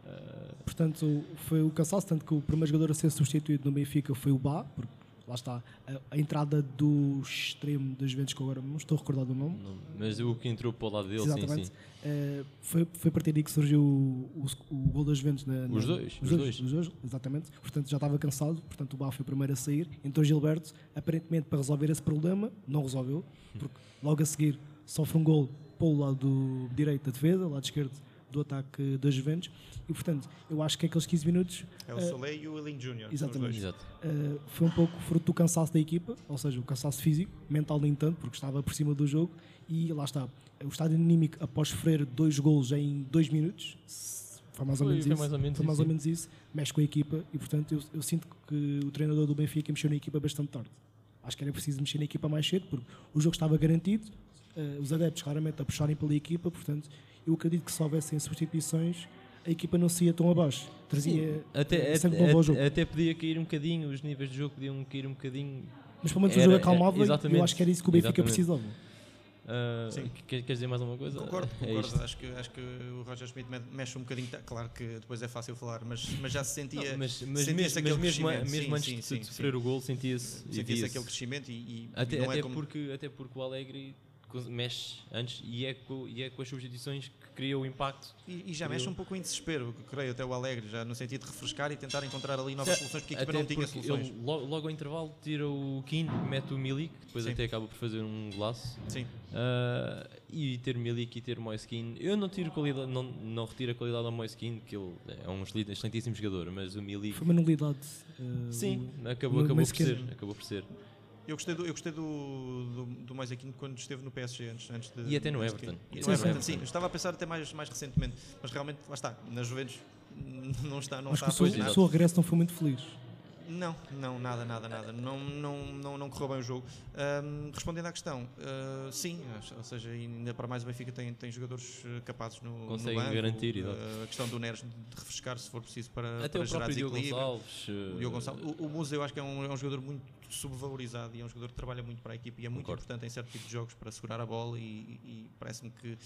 Ah, Portanto, foi o cansaço, tanto que o primeiro jogador a ser substituído no Benfica foi o Bá, porque lá está a, a entrada do extremo das Juventus, que agora não estou a recordar do nome. não- mas o que entrou para o lado dele, sim, Exatamente. sim. Eh, foi, foi a partir daí que surgiu o, o, o gol das Juventus. Na, na- Os dois, Os os dois, os dois, exatamente. Portanto, já estava cansado. Portanto, o Bá foi o primeiro a sair. Entrou Gilberto, aparentemente para resolver esse problema. Não resolveu, porque logo a seguir sofre um gol para o lado do direito da defesa, lado esquerdo do ataque das Juventus. E, portanto, eu acho que aqueles 15 minutos É o Eh, Soleil e o Elinho Júnior. são os exatamente. Exato. Uh, foi um pouco fruto do cansaço da equipa, ou seja, o cansaço físico, mental nem tanto, porque estava por cima do jogo, e lá está. O estado anímico, após sofrer dois golos em dois minutos, foi mais ou Foi- menos foi isso, mais ou menos foi mais isso, ou menos isso, mexe com a equipa, e portanto eu, eu sinto que o treinador do Benfica mexeu na equipa bastante tarde. Acho que era preciso mexer na equipa mais cedo, porque o jogo estava garantido, uh, os adeptos claramente a puxarem pela equipa, portanto eu acredito que se houvessem substituições, a equipa não se ia tão abaixo. Trazia Até, uh, sempre até, novo ao jogo. até, podia cair um bocadinho, os níveis de jogo podiam cair um bocadinho. Mas pelo menos o Era- jogo acalmava é, e eu acho que era isso que o Benfica precisava. Sim. quer- queres dizer mais alguma coisa? Concordo, É concordo. isto. acho, que, acho que o Roger me- mexe um bocadinho. tá- Claro que depois é fácil falar, mas, mas já se sentia. Não, mas, mas mesmo, mas aquele mesmo, crescimento. mesmo Sim, antes sim, de, sim, de sofrer sim. o gol, sentia-se. Sentia-se aquele crescimento e, e Até, não até, é como. porque, até porque o Alegre mexe antes e é, co- e é com as substituições que cria o impacto. E, e já Eu- mexe um pouco em desespero, creio até o Alegre, já no sentido de refrescar e tentar encontrar ali novas soluções, porque a equipa não tinha soluções. ele, logo, logo ao intervalo tira o Keane, mete o Milik, depois Sim. até acaba por fazer um golaço. Sim, Ah, e ter Milik e ter Moiskin, eu não tiro qualidade, não, não retiro a qualidade ao Moiskin, que ele é um excelentíssimo jogador, mas o Milik, Foi uma nulidade. eh, sim, acabou, acabou por ser, acabou por ser. Eu gostei do, eu gostei do, do, do mais aqui quando esteve no PSG antes, antes de. E até no Everton. E no Everton, sim. Eu estava a pensar até mais, mais recentemente, mas realmente, lá está, na Juventus não está, não Acho está a o seu regresso não foi muito feliz. Não, não, nada, nada, nada. Não, não, não, não correu bem o jogo. Respondendo à questão, ah, sim, ou seja, ainda para mais o Benfica tem, tem jogadores eh, capazes no, Conseguem no banco. garantir. Ah, a questão do Neres de refrescar se for preciso para, Até para o gerar Diogo. Gonçalves. O, Diogo Gonçalves. O, o Musa eu acho que é um, é um jogador muito subvalorizado e é um jogador que trabalha muito para a equipe e é muito Concordo. importante em certo tipo de jogos para segurar a bola e, e parece-me que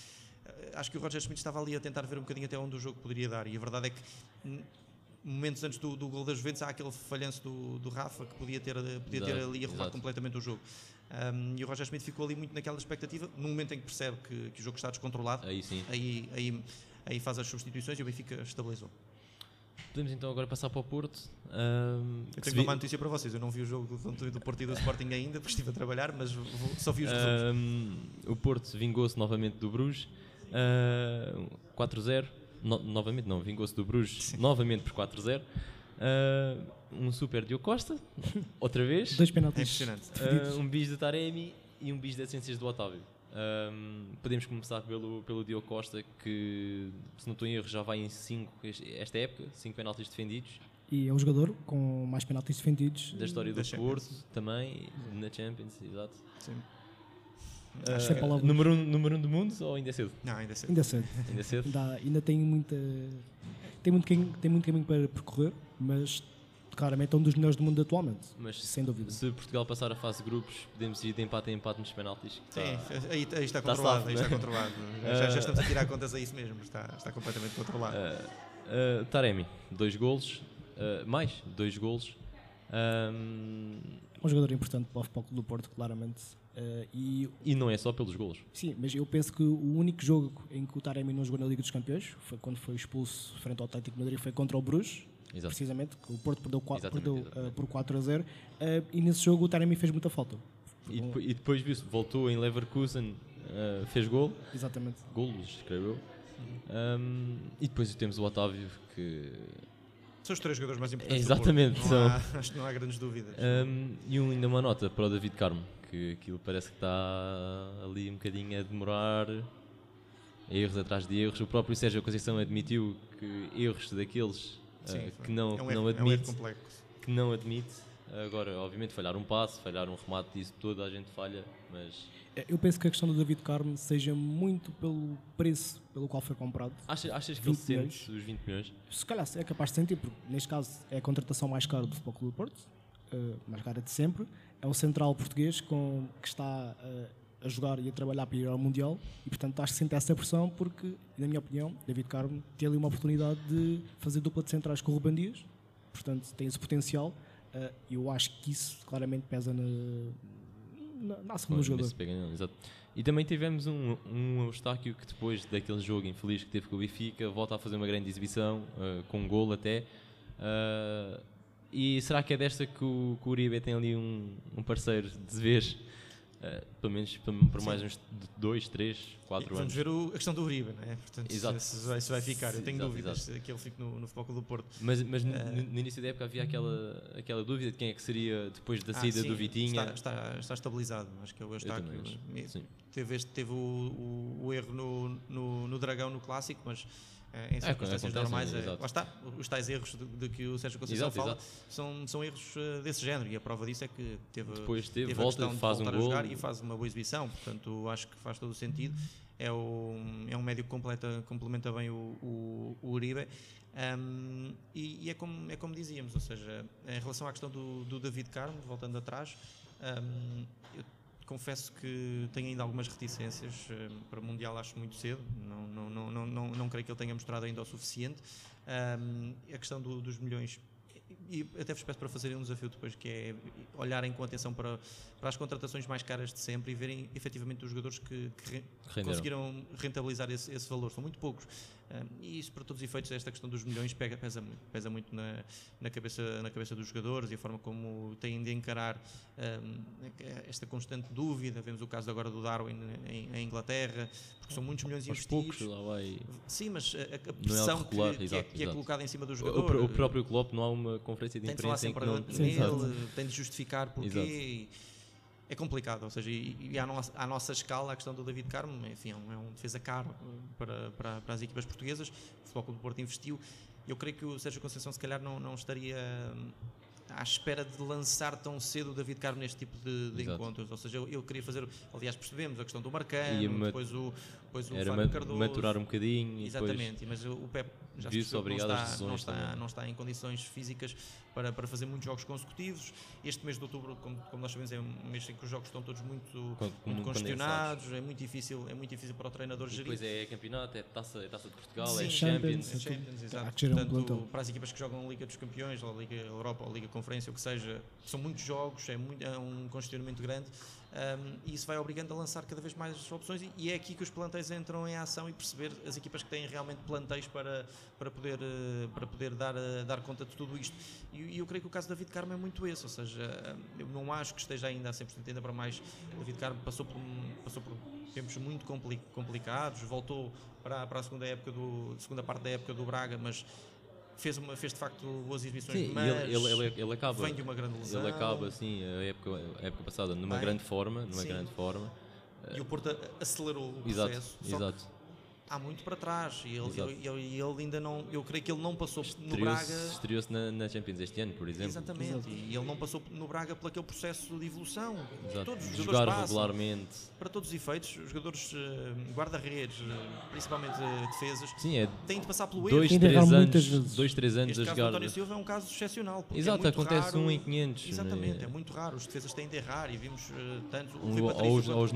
eh, acho que o Roger Schmidt estava ali a tentar ver um bocadinho até onde o jogo poderia dar e a verdade é que momentos antes do, do gol das Juventus há aquele falhanço do, do Rafa que podia ter, eh, podia ter ali arrumado exato. completamente o jogo Um, e o Roger Schmidt ficou ali muito naquela expectativa no momento em que percebe que, que o jogo está descontrolado Aí sim. aí, aí, aí faz as substituições e o Benfica estabilizou Podemos então agora passar para o Porto. Ahm, Eu tenho vi- uma notícia para vocês. Eu não vi o jogo do, Porto e do Sporting ainda, porque estive a trabalhar, mas vou- só vi os resumos. Ahm, o Porto vingou-se novamente do Bruges. ah, 4-0. No- novamente não, vingou-se do Bruges novamente por 4-0. Ah, um super Diogo Costa, outra vez. Dois É penaltis. definidos. Ah, um bis do Taremi e um bis de essências do Otávio. Ahm, podemos começar pelo, pelo Diogo Costa, que se não estou em erro já vai em 5 esta época, 5 penaltis defendidos. E é o jogador com mais penaltis defendidos. Da história Da do Champions. Porto também, na Champions, exato. Sim. Acho que é Ah, palavras. número 1 um, número um do mundo ou ainda é cedo? Não, ainda é cedo. Ainda é cedo. Ainda é cedo? Ainda, ainda tem muita. Tem muito, caminho, tem muito caminho para percorrer, mas claramente é um dos melhores do mundo atualmente. Mas Sem dúvida. se Portugal passar a fase de grupos, podemos ir de empate em empate nos penaltis. que Sim, está- aí, aí está Tá controlado. salvo, aí né? está controlado. já, já estamos a tirar contas a isso mesmo. Está, está completamente controlado. Ah, ah, Taremi, dois golos, ah, mais dois golos. É um jogador importante para o Futebol Clube do Porto, claramente. Eh, e e não é só pelos golos. sim, mas eu penso que o único jogo em que o Taremi não jogou na Liga dos Campeões foi quando foi expulso frente ao Atlético de Madrid, foi contra o Bruges, Exato. precisamente, que o Porto perdeu, Exatamente, perdeu, exatamente. eh, por 4 a 0. eh, e nesse jogo o Taremi fez muita falta. E, depois, e depois voltou em Leverkusen, fez gol, Exatamente. golos, escreveu. Ahm, e depois temos o Otávio, que. São os três jogadores mais importantes. Exatamente. Não há, acho que não há grandes dúvidas. Ahm, e um, ainda uma nota para o David Carmo, que aquilo parece que está ali um bocadinho a demorar. Erros atrás de erros. O próprio Sérgio Conceição admitiu que erros daqueles ah, Sim, foi. que não, é um erro, não é um erro admite, complexo. que não admite. Agora, obviamente, falhar um passe, falhar um remate, isso toda a gente falha, mas Eh, Eu penso que a questão do David Carmo seja muito pelo preço pelo qual foi comprado. achas, achas que ele 20 milhões. sente os 20 milhões? Se calhar é capaz de sentir, porque neste caso é a contratação mais cara do Futebol Clube do Porto, eh, mais cara de sempre. É um central português com, que está eh, a jogar e a trabalhar para ir ao Mundial e, portanto, acho que sente essa pressão porque, na minha opinião, David Carmo tem ali uma oportunidade de fazer dupla de centrais com o Ruben Dias, portanto, tem esse potencial. E eu acho que isso claramente pesa na, na, na ação do Olha, jogador. nesse pega não, exato. E também tivemos um, um Eustáquio que depois daquele jogo infeliz que teve com o Benfica volta a fazer uma grande exibição, ah, com um gol até. Ah, e será que é desta que o, que o Uribe tem ali um, um parceiro de vez? Ah, pelo menos por, por mais uns 2, 3, 4 Vamos anos. ver o- a questão do Uribe, não é? Portanto, Exato. se, vai, se vai ficar. Eu tenho Exato, dúvidas que ele fique no, no Futebol Clube do Porto. Mas, mas no- Ah. no, início da época havia aquela, aquela dúvida de quem é que seria depois da Ah, saída sim, do Vitinha. Está, está, está estabilizado, acho que é o Eu Eustáquio. E sim. Teve, este, teve o, o, o erro no, no, no Dragão no Clássico, mas eh, em É, circunstâncias normais, é, exato. lá está, os tais erros de, de que o Sérgio Conceição Exato, fala exato. São, são erros eh, desse género e a prova disso é que teve, Depois teve, teve volta, a questão faz de um voltar gol. a jogar e faz uma boa exibição, portanto acho que faz todo o sentido. É, o, é um médio que completa, complementa bem o, o, o Uribe. Um, e e é, como, é como dizíamos, ou seja, em relação à questão do, do David Carmo, voltando atrás, um, confesso que tenho ainda algumas reticências um, para o Mundial, acho muito cedo, não, não, não, não, não, não creio que ele tenha mostrado ainda o suficiente. Um, a questão do- dos milhões e até vos peço para fazerem um desafio depois, que é olharem com atenção para, para as contratações mais caras de sempre e verem efetivamente os jogadores que, que re- conseguiram rentabilizar esse, esse valor. São muito poucos. Um, e isso, para todos os efeitos, esta questão dos milhões pega, pesa muito, pesa muito na, na, cabeça, na cabeça dos jogadores e a forma como têm de encarar um, esta constante dúvida. Vemos o caso agora do Darwin em, em Inglaterra, porque são muitos milhões Aos investidos. poucos, lá vai. Sim, mas a, a é pressão algo regular, que, que é, exato, que é colocada em cima do jogador. o- o próprio Klopp não há uma conferência de imprensa em que não. Nele, tem de justificar porquê. Exato. É complicado, ou seja, e, e à, nossa, à nossa escala, a questão do David Carmo, enfim, é um, é um defesa caro eh, para, para, para as equipas portuguesas. O Futebol Clube do Porto investiu. Eu creio que o Sérgio Conceição, se calhar, não, não estaria hum, à espera de lançar tão cedo o David Carmo neste tipo de, de encontros. Ou seja, eu, eu queria fazer, aliás, percebemos a questão do Marcano, depois o, depois o Era Fábio Cardoso. maturar um bocadinho. Exatamente, mas o o Pep já se percebeu não está, não, está, não está em condições físicas para, para fazer muitos jogos consecutivos. Este mês de outubro, como, como nós sabemos, é um mês em que os jogos estão todos muito, Com- muito congestionados, é muito difícil, é muito difícil para o treinador E gerir. depois é campeonato, é taça, é taça de Portugal, Sim, é Champions, Champions. é É Champions, exato. Um Portanto, para as equipas que jogam a Liga dos Campeões, ou a Liga Europa, ou a Liga Conferência, o que seja, são muitos jogos, é, muito, é um congestionamento grande um, e isso vai obrigando a lançar cada vez mais opções e, e é aqui que os plantéis entram em ação e perceber as equipas que têm realmente plantéis para, para poder, eh, para poder dar, eh, dar conta de tudo isto. E, e eu creio que o caso de David Carmo é muito esse, ou seja, eu não acho que esteja ainda a 100% ainda para mais. David Carmo passou por, passou por tempos muito compli- complicados, voltou para, para a segunda, época do, segunda parte da época do Braga, mas fez, uma, fez de facto boas exibições, Sim, mas ele, ele, ele, acaba. vem de uma grande lesão. Ele acaba, assim, a época, a época passada numa Bem, grande forma, numa sim. grande forma. E o Porto acelerou o Exato, processo. que exato. Há muito para trás e ele, Exato. ele, ele- ainda não. Eu creio que ele não passou no Braga. estreou-se na, na Champions este ano, por exemplo. Exatamente, e ele não passou no Braga por aquele processo de evolução. Exato. Todos os Jogar jogadores passam. regularmente. Para todos os efeitos, os jogadores eh, guarda-redes, eh, principalmente eh, defesas, Sim, é têm de passar pelo erro. dois, três anos, muitas vezes. dois, três anos Este a caso do jogar. António Silva é um caso excepcional. porque Exato, é muito acontece raro, um em 500. Exatamente, né? é muito raro. Os defesas têm de errar e vimos eh, tanto Um, Rui Patrício aos,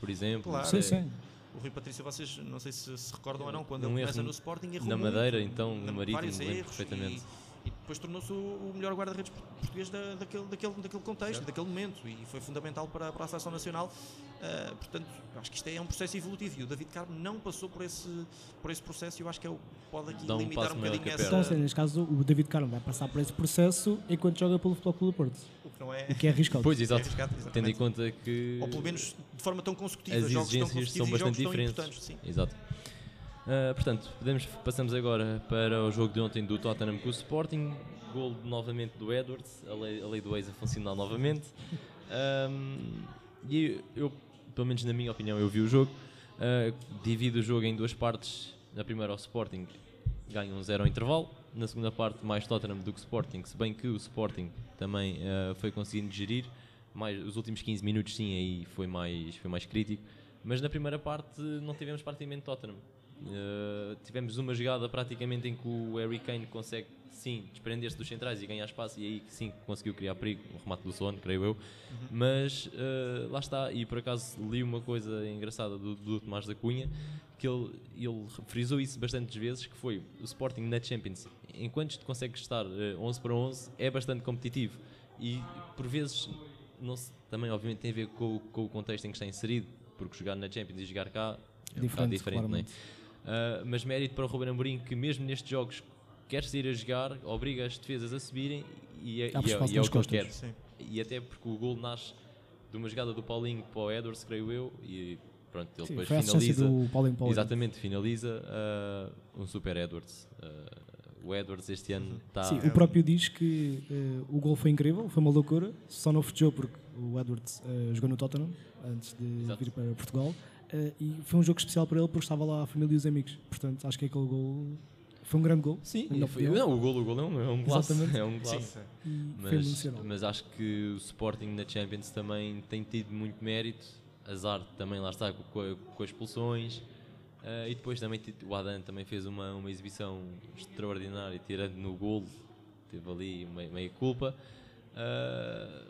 por exemplo. Claro. Sim, É, sim. O Rui Patrício, vocês não sei se se recordam ou não, quando ele começa no Sporting, errou na muito, Madeira, então, na- no Marítimo, vários erros perfeitamente. E depois tornou-se o, melhor guarda-redes português da, daquele, daquele, daquele contexto, daquele momento, e foi fundamental para, para a seleção nacional. Ah, portanto, acho que isto é um processo evolutivo e o David Carmo não passou por esse, por esse processo e eu acho que é o, pode aqui Dá um limitar passo um maior bocadinho essa. Então, assim, neste caso, o David Carmo vai passar por esse processo enquanto joga pelo Futebol Clube do Porto. o que não é, O que é arriscado. Pois, é exato. arriscado, exatamente. Tendo em conta que Ou pelo menos de forma tão consecutiva, as jogos tão exigências são bastante jogos tão diferentes. Sim. Exato. Ah, portanto, podemos, passamos agora para o jogo de ontem do Tottenham com o Sporting. Gol novamente do Edwards, a lei, a lei do ex a funcionar novamente. Ahm, e eu, pelo menos na minha opinião, eu vi o jogo. Ah, divido o jogo em duas partes. Na primeira, o Sporting ganha um zero ao intervalo. Na segunda parte, mais Tottenham do que Sporting. Se bem que o Sporting também ah, foi conseguindo gerir. Mais, os últimos 15 minutos, sim, aí foi mais, foi mais crítico. Mas na primeira parte não tivemos praticamente Tottenham. Uh, tivemos uma jogada praticamente em que o Harry Kane consegue sim desprender-se dos centrais e ganhar espaço e aí sim conseguiu criar perigo, o remate do Son, creio eu. Mas uh, lá está, e por acaso li uma coisa engraçada do, do Tomás da Cunha que ele, ele frisou isso bastantes vezes que foi o Sporting na Champions, enquanto consegue estar uh, 11 para 11 é bastante competitivo e por vezes não se- também obviamente tem a ver com, o- com o contexto em que está inserido porque jogar na Champions e jogar cá é um bocado Diferente, diferente, não é? claramente. Uh, mas mérito para o Ruben Amorim que mesmo nestes jogos quer sair a jogar, obriga as defesas a subirem e, é- Abre e é, e é o que eu costas. quero. Sim. E até porque o gol nasce de uma jogada do Paulinho para o Edwards, creio eu, e pronto, ele Sim, depois a finaliza. do Paulinho Paulinho. Exatamente, finaliza uh, um super Edwards. Uh, o Edwards este ano está. Sim, o próprio diz que eh, o gol foi incrível, foi uma loucura, só não festejou porque o Edwards eh, jogou no Tottenham antes de Exato. vir para Portugal eh, e foi um jogo especial para ele porque estava lá a família e os amigos. Portanto, acho que aquele gol foi um grande gol. Sim, foi- não, o gol, o gol é um, é um golaço. É um golaço. Mas, mas acho que o Sporting na Champions também tem tido muito mérito. Azar também lá está com, a- com as expulsões. Ah, e depois também o Adan também fez uma, uma exibição extraordinária, tirando no golo, teve ali meia, meia culpa. Ah,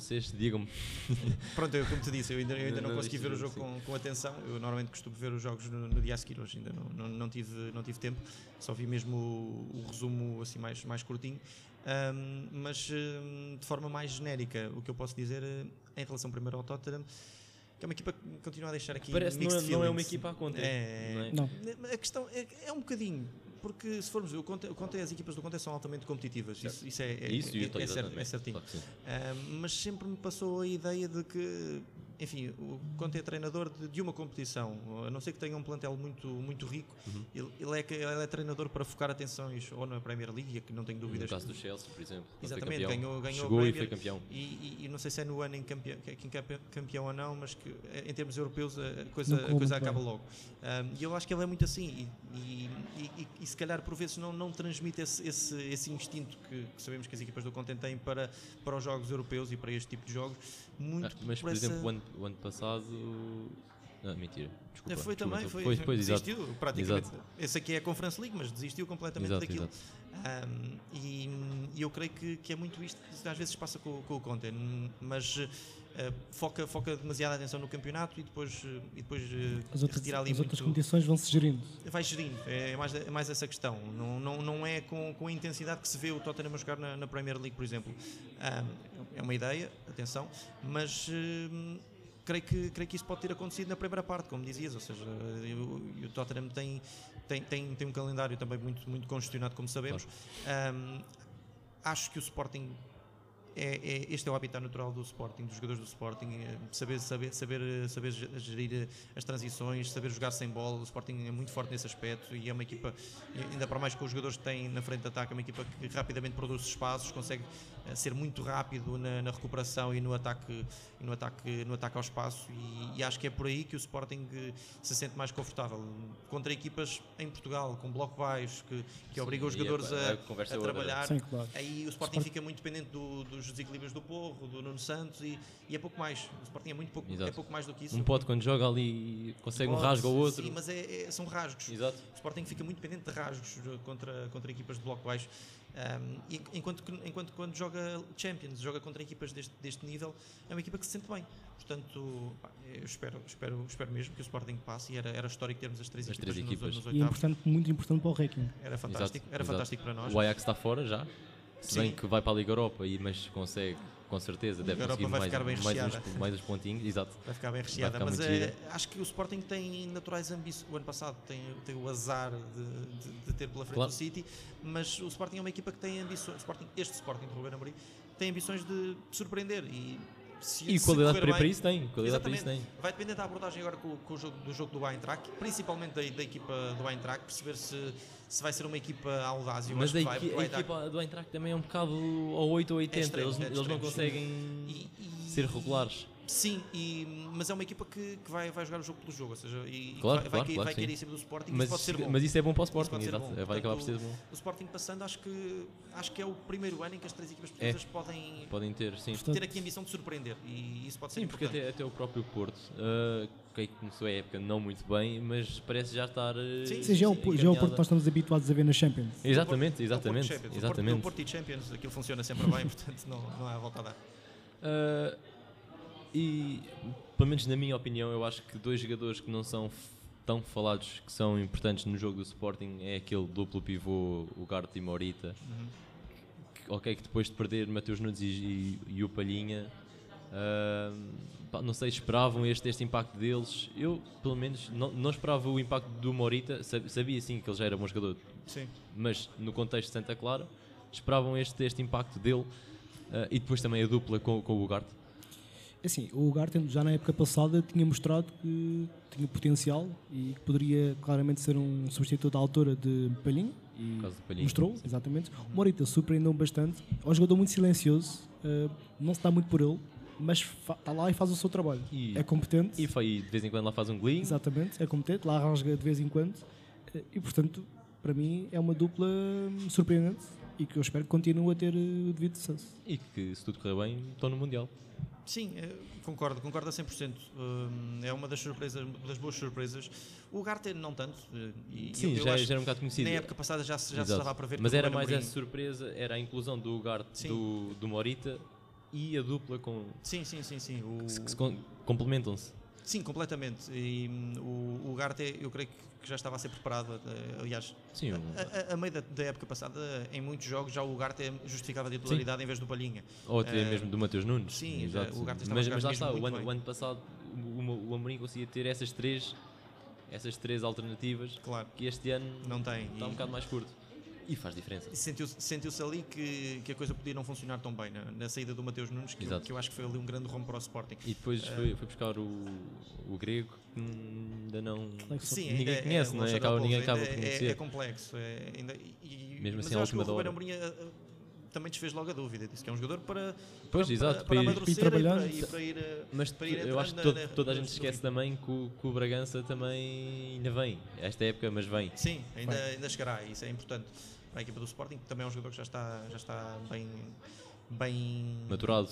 vocês digam-me. Pronto, eu, como te disse, eu ainda, eu ainda não, Não consegui ver o jogo sim. com, com atenção. Eu normalmente costumo ver os jogos no, no dia a seguir, hoje ainda não, não, não tive, não tive tempo, só vi mesmo o, o resumo assim mais, mais curtinho. Ahm, mas de forma mais genérica, o que eu posso dizer eh, em relação primeiro ao Tottenham, que é uma equipa que continua a deixar aqui. Parece que não, é- não é uma equipa à conta. É, não é? Não. a questão é, é um bocadinho, porque se formos ver, o Conte, as equipas do Conte são altamente competitivas, isso, isso é, é, Isso é, é, certo, é certinho. Claro. Ah, mas sempre me passou a ideia de que, enfim, o Conte é treinador de, de uma competição, a não ser que tenha um plantel muito, muito rico, Uhum. ele, ele é, ele é treinador para focar atenções ou na Premier League, que não tenho No dúvidas. caso do Chelsea, por exemplo. Exatamente, ganhou, ganhou Chegou a e Premier foi campeão. e, e- e não sei se é no ano em campeão, em campe- campeão ou não, mas que em termos europeus a coisa, a coisa acaba logo. Um, e eu acho que ele é muito assim e, e- e- e se calhar por vezes não, não transmite esse, esse, esse instinto que, que sabemos que as equipas do Conte têm para, para os jogos europeus e para este tipo de jogos. Muito Ah, mas, por essa- exemplo, o ano, o ano passado. Não, mentira. Desculpa. foi desculpa, também, foi, Foi, exato. desistiu praticamente. Esse aqui é a Conference League, mas desistiu completamente Exato, daquilo. exato. Um, e, e eu creio que, que é muito isto que às vezes passa com, com o Conte, mas eh, foca, foca demasiada atenção no campeonato e depois, eh, e depois eh, As outras, retira ali as outras muito. competições vão-se gerindo. Vai gerindo, é mais, é mais essa questão. Não, não, não é com, com a intensidade que se vê o Tottenham a jogar na, na Premier League, por exemplo. Um, é uma ideia, atenção, mas. Creio que, creio que isso pode ter acontecido na primeira parte, como dizias, ou seja, e o, o Tottenham tem, tem, tem, tem um calendário também muito, muito congestionado, como sabemos. Um, acho que o Sporting é, é- este é o habitat natural do Sporting, dos jogadores do Sporting, é saber, saber, saber, eh, saber ge- gerir eh, as transições, saber jogar sem bola. O Sporting é muito forte nesse aspecto e é uma equipa, ainda para mais com os jogadores que têm na frente de ataque, é uma equipa que rapidamente produz espaços, consegue ser muito rápido na, na recuperação e no ataque, e no ataque, no ataque ao espaço. E, e acho que é por aí que o Sporting eh, se sente mais confortável contra equipas em Portugal, com bloco baixo, que, que obrigam os jogadores a a, a é trabalhar. Sim, claro. Aí o Sporting fica muito dependente do- dos desequilíbrios do Porro, do Nuno Santos e, e é pouco mais. O Sporting é muito pouco, Exato. é pouco mais do que isso. Um pote quando joga ali consegue um Pode, rasgo ao outro. Sim, mas é- é- são rasgos. Exato. O Sporting fica muito dependente de rasgos eh, contra, contra equipas de bloco baixo. Um, e enquanto, que, enquanto quando joga Champions, joga contra equipas deste, deste nível, é uma equipa que se sente bem. Portanto, pá, eu espero, espero, espero mesmo que o Sporting passe e era, era histórico termos as três As equipas, três nos- equipas. Nos, E é oitavos. importante, muito importante para o ranking. Era fantástico, Exato, era exato. fantástico para nós. O Ajax está fora já. Se Sim. bem que vai para a Liga Europa, e, mas consegue, com certeza, deve Europa conseguir vai mais, ficar bem mais, recheada. uns, mais uns pontinhos. Exato. Vai ficar bem recheada, ficar mas é, acho que o Sporting tem naturais ambições. O ano passado tem, tem o azar de, de- de ter pela frente Claro. o City, mas o Sporting é uma equipa que tem ambições. Sporting, este Sporting de Ruben Amorim tem ambições de surpreender e se, E qualidade para, bem- isso tem. Qualidade para isso tem. Vai depender da abordagem agora com, com o jogo, do jogo do Eintracht, principalmente da, da equipa do Eintracht, perceber se, se vai ser uma equipa audaz. Eu Mas a, vai, a equipa do Eintracht também é um bocado ao 8 ou 80. extremo, eles, é eles não conseguem E- e- ser regulares. Sim, e- mas é uma equipa que, que vai, vai jogar o jogo pelo jogo, ou seja, e, Claro, vai, vai, claro, cair, claro vai cair em cima do Sporting, Mas, isso pode ser bom. mas isso é bom para o Isso Sporting, pode ser exato. bom. Vai acabar por ser bom. O Sporting passando, acho que, acho que é o primeiro ano em que as três equipas portuguesas podem Podem ter, sim. Portanto, ter aqui a ambição de surpreender e isso pode ser Sim, porque importante. até, até o próprio Porto, uh, que começou a época não muito bem, mas parece já estar. uh, Sim, Sim, já é o, já é o. Porto que nós estamos habituados a ver na Champions. Exatamente, É o Porto exatamente. Champions. O Porto- exatamente. O Porto e Champions, aquilo funciona sempre bem, portanto não, não há volta a dar. Uh, e, pelo menos na minha opinião, eu acho que dois jogadores que não são tão falados, que são importantes no jogo do Sporting, é aquele duplo pivô, o Garte e Morita. Que, ok, que depois de perder Mateus Nunes e, e, e o Palhinha, uh, não sei, esperavam este, este impacto deles. Eu, pelo menos, não, não esperava o impacto do Morita, sab- sabia sim que ele já era bom jogador, Sim. mas no contexto de Santa Clara esperavam este, este impacto dele uh, e depois também a dupla com, com o Ugarte. Assim, o Ugarte já na época passada tinha mostrado que tinha potencial e que poderia claramente ser um substituto à altura de Palhinho. E mostrou, sim. exatamente. O Morita surpreendeu bastante. É um jogador muito silencioso, eh, não se dá muito por ele, mas está lá e faz o seu trabalho. E- é competente, E foi, de vez em quando lá faz um golinho. exatamente, é competente, lá rasga de vez em quando. eh, e portanto, para mim, é uma dupla hum, surpreendente e que eu espero que continue a ter eh, o devido sucesso. E que, se tudo correr bem, estão no Mundial. Sim, eh, concordo, concordo a 100%. Hum, é uma das surpresas, das boas surpresas. O Garte não tanto. eh, E Sim, eu, já, acho já era um bocado conhecido. Na época passada já, se- já se estava a prever Mas era mais a surpresa, era a inclusão do Ugarte Sim. do, do Morita e a dupla com, Sim, sim, sim, sim. O, que se, que se com- complementam-se. Sim, completamente. E hum, o, o Garte, eu creio que já estava a ser preparado. eh, Aliás, Sim, um- a, a- a meio da, da época passada, em muitos jogos, já o Garte justificava a titularidade em vez do Palhinha. ou até eh, mesmo do Mateus Nunes. sim, exato. o Garte estava a mas, mas lá está, o ano, o ano passado o, o, Amorim conseguia ter essas três, essas três alternativas Claro, que este ano não tem. está um E- bocado mais curto. E faz diferença. Sentiu-se sentiu-se ali que, que a coisa podia não funcionar tão bem na, na saída do Mateus Nunes, que que eu acho que foi ali um grande rombo para o Sporting. E depois Eh, foi, foi buscar o, o grego que ainda não. Complexo. Sim, Ninguém ainda conhece, o não é? Acaba- ninguém acaba ainda por é- conhecer. É, complexo. é- ainda, e- Mesmo mas assim, eu à acho que o Ruben. Amorim eh, eh, também desfez logo a dúvida. Disse que é um jogador para, Pois, para, exato, para, para para ir e para, trabalhando. e para ir. eh, Mas para ir eu acho que na- todo- na- toda a gente esquece também que o, que o Bragança também ainda vem. Esta época, mas vem. Sim, ainda, ainda chegará, isso é importante para a equipa do Sporting, que também é um jogador que já está, já está bem, bem, Maturado.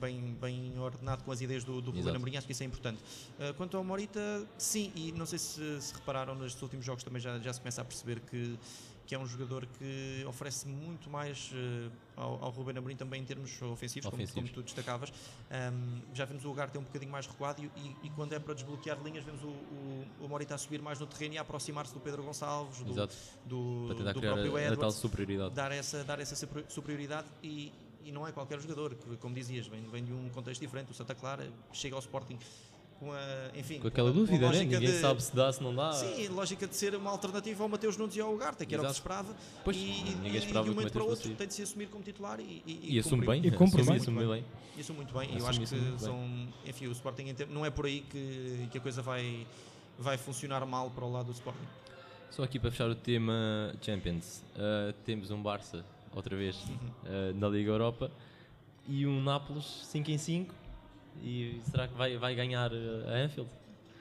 bem, bem ordenado com as ideias do, do Exato. Amorim, acho que isso é importante. Uh, quanto ao Morita, sim, e não sei se, se repararam nestes últimos jogos também já, já se começa a perceber que, que é um jogador que oferece muito mais uh, ao, ao Ruben Amorim também em termos ofensivos, como- Ofensivos. Como, tu destacavas. Um, já vemos o lugar ter um bocadinho mais recuado e, e- e quando é para desbloquear linhas vemos o, o, o Morita a subir mais no terreno e a aproximar-se do Pedro Gonçalves, do, Exato. do, do próprio Edwards superioridade. dar essa, dar essa super- superioridade e, e não é qualquer jogador, que, como dizias, vem, vem de um contexto diferente. O Santa Clara chega ao Sporting com a, enfim, Com aquela dúvida, né? lógica Ninguém de- sabe se dá, se não dá. Sim, lógica de ser uma alternativa ao Mateus Nunes e ao Ugarte, que era o que se Exato. esperava. Pois, e, ninguém e, esperava de um momento para outro tem de se assumir como titular e, e, E assume bem. E cumpre assume, bem. assume bem. E assume muito bem. E eu acho que bem. são, enfim, o Sporting em não é por aí que, que a coisa vai, vai funcionar mal para o lado do Sporting. Só aqui para fechar o tema Champions, uh, temos um Barça, outra vez, uh, na Liga Europa, e um Nápoles 5 em 5. E será que vai, vai ganhar uh, a Anfield?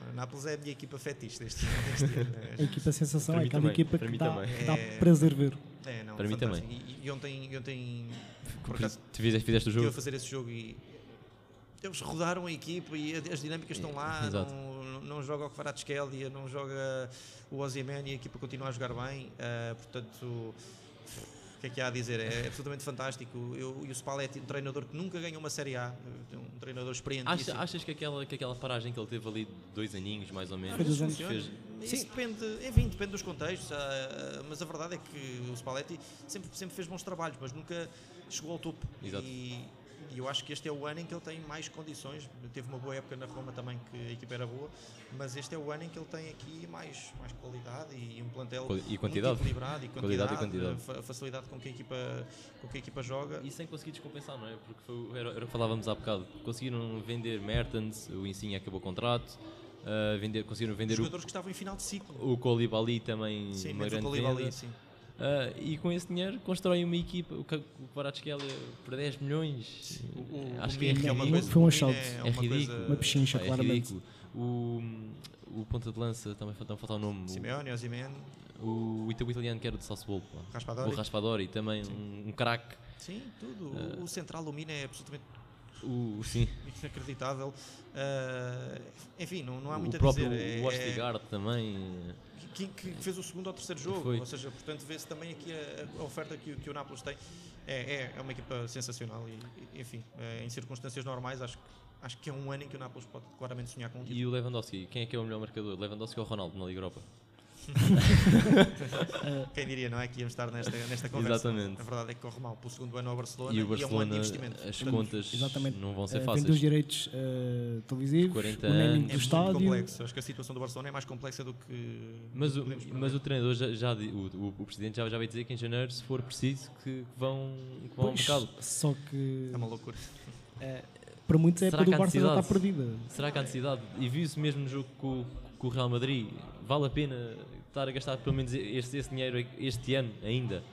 O Nápoles é a minha equipa fetiche deste, deste ano. A equipa sensação Para é aquela também, equipa para que mim dá, também. que dá É- prazer ver. É, não, Para mim fantástico. E, e ontem, ontem por Porque acaso, tu fizeste, fizeste o a jogo. fazer esse jogo e eles rodaram a equipa e a- as dinâmicas estão lá, Exato. não, não joga o Kvaratskhelia, não joga o Ozyman e a equipa continua a jogar bem, ah, portanto, que é que há a dizer? É absolutamente fantástico. Eu, e o Spalletti, um treinador que nunca ganhou uma Série A, um treinador experiente. Acha- achas que aquela, que aquela paragem que ele teve ali, dois aninhos mais ou menos, Foi dois anos. fez, Isso depende, enfim, depende dos contextos, ah, mas a verdade é que o Spalletti sempre, sempre fez bons trabalhos, mas nunca chegou ao topo. Exato. E, e eu acho que este é o ano em que ele tem mais condições. Teve uma boa época na Roma também, que a equipa era boa, mas este é o ano em que ele tem aqui mais, mais qualidade e um plantel e muito quantidade. equilibrado e Qualidade quantidade, e quantidade. fa- a facilidade com que a equipa, com que a equipa joga. E sem conseguir descompensar, não é? Porque foi, era, era o que falávamos há bocado. Conseguiram vender Mertens, o Insigne acabou o contrato, ah, vender, conseguiram vender o, jogadores que estavam em final de ciclo. o Koulibaly também, Sim, uma menos o grande Koulibaly, venda. sim. Ah, e com esse dinheiro constroem uma equipa, o, Kvaratskhelia por 10 milhões. O- Acho o que é Mino ridículo. uma coisa- Foi um o Mino shout. é É uma ridículo. coisa- Uma pechincha, é claramente. ridículo. O, o ponta de lança também falta, falta o nome. Simeone, Ozyman, O, o, ita- o italiano que era do Sassuolo. Raspadori. O Raspadori também, um, um craque. Sim, tudo. Ah. o central, o Mina é absolutamente O, sim, inacreditável. Ah, enfim, não, não há muito o a próprio dizer. o Ostigard também. Que, que fez o segundo ou terceiro jogo. Foi. Ou seja, portanto, vê-se também aqui a, a oferta que, o- que o Nápoles tem. É, é, é uma equipa sensacional e, enfim, eh, em circunstâncias normais, acho, que- acho que é um ano em que o Nápoles pode claramente sonhar com um título. E o Lewandowski, quem é que é o melhor marcador? Lewandowski ou Ronaldo na Liga Europa? Quem diria, não é? Que íamos estar nesta, nesta conversa. Exatamente. A verdade é que corre mal pelo segundo ano ao Barcelona E o é um ano de Barcelona, investimento. as contas Exatamente. não vão ser Vende fáceis. os direitos eh, televisivos, 40 o naming do É muito estádio. complexo. Acho que a situação do Barcelona é mais complexa do que. Mas o, mas o treinador já, já o, o, o presidente já, já vai dizer que em janeiro, se for preciso, que, vão, que vão ao Pois, mercado. só que É uma loucura. eh, para muitos a Será época do que há Barça já está perdida. Será que há necessidade? E viu-se mesmo no jogo com, com o Real Madrid. Vale a pena estar a gastar pelo menos esse, esse dinheiro este ano ainda?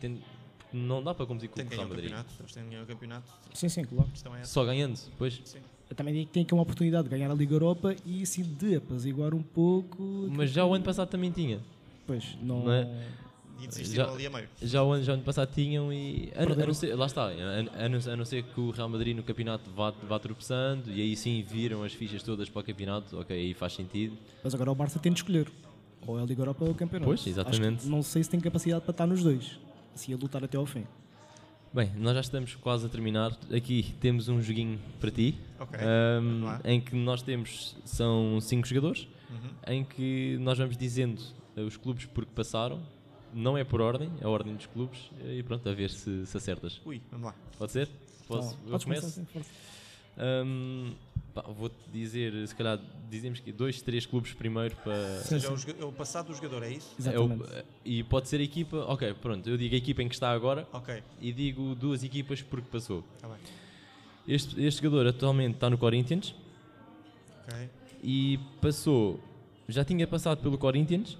Tem- não dá para competir com Tem o que Real Madrid. campeonato. Eles têm que ganhar o campeonato. Sim, sim, claro. É. Só ganhando, pois. Sim. Eu também digo que tem aqui uma oportunidade de ganhar a Liga Europa e assim de apaziguar um pouco. Mas já o ano passado também tinha. Pois, não. Não é? E desistiram Já- ali a meio. Já o ano, já o ano passado tinham e. A, a não ser, lá está, a, a não, a não ser que o Real Madrid no campeonato vá, vá tropeçando e aí sim viram as fichas todas para o campeonato, ok, aí faz sentido. Mas agora o Barça tem de escolher. Ou é a Liga Europa ou o campeonato. Pois, exatamente. Não sei se tem capacidade para estar nos dois. Assim a lutar até ao fim. Bem, nós já estamos quase a terminar. Aqui temos um joguinho para ti, Ok. ahm, vamos lá. em que nós temos, são cinco jogadores, Uhum. em que nós vamos dizendo os clubes por que passaram. Não é por ordem, é a ordem dos clubes. E pronto, a ver se, se acertas. Ui, vamos lá. Pode ser? Posso? Então, eu começo? sim, pá, Vou-te dizer, se calhar, dizemos que dois, três clubes primeiro para. Ou seja, o, joga- o passado do jogador, é isso? É o- Exatamente. e pode ser a equipa. Ok, pronto, eu digo a equipa em que está agora Ok, e digo duas equipas porque passou. está bem. Este, este jogador atualmente está no Corinthians Ok. e passou. Já tinha passado pelo Corinthians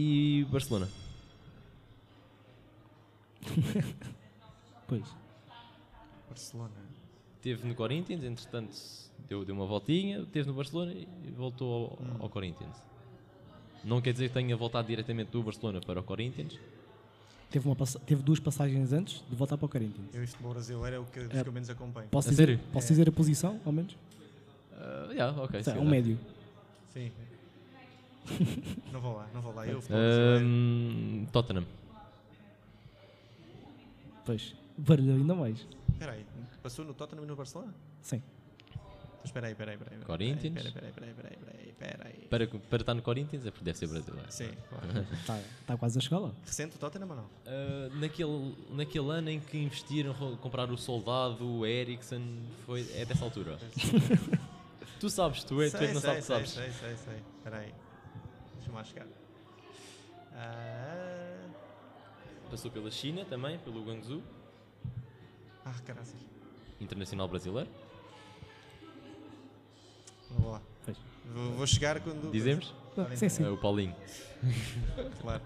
e Barcelona. Pois. Barcelona. Teve no Corinthians, entretanto deu, deu uma voltinha, teve no Barcelona e voltou ao, ao Corinthians. Não quer dizer que tenha voltado diretamente do Barcelona para o Corinthians. Teve, uma teve duas passagens antes de voltar para o Corinthians. Eu, futebol brasileiro é o que, É. que eu menos acompanho. Posso, A dizer, sério? posso É. dizer a posição, ao menos? Ah, yeah, ok. Sei, se um médio. Sim. Não vou lá, não vou lá. Eu, brasileiro. Ahm, Tottenham. Pois. Barulho ainda mais. Espera aí, passou no Tottenham e no Barcelona? Sim. Então, Espera aí, espera aí, espera aí. Corinthians. Espera aí, espera aí, espera aí, espera aí, espera aí. Para, para estar no Corinthians é porque deve ser brasileiro. Sim, claro. Está tá quase a chegar lá. Recente o Tottenham ou não? Ah, naquele, naquele ano em que investiram, compraram o Soldado, o Ericsson, foi, é dessa altura. tu sabes, tu é, tu é que não sei, sabes, sei, sabes. sei, sei, sei. Espera aí. Deixa-me lá chegar. Ah, Passou pela China também, pelo Guangzhou, ah caraças. internacional brasileiro. Não vou lá. Vou, vou chegar quando. Dizemos? Ah, sim, sim. É o Paulinho. Claro.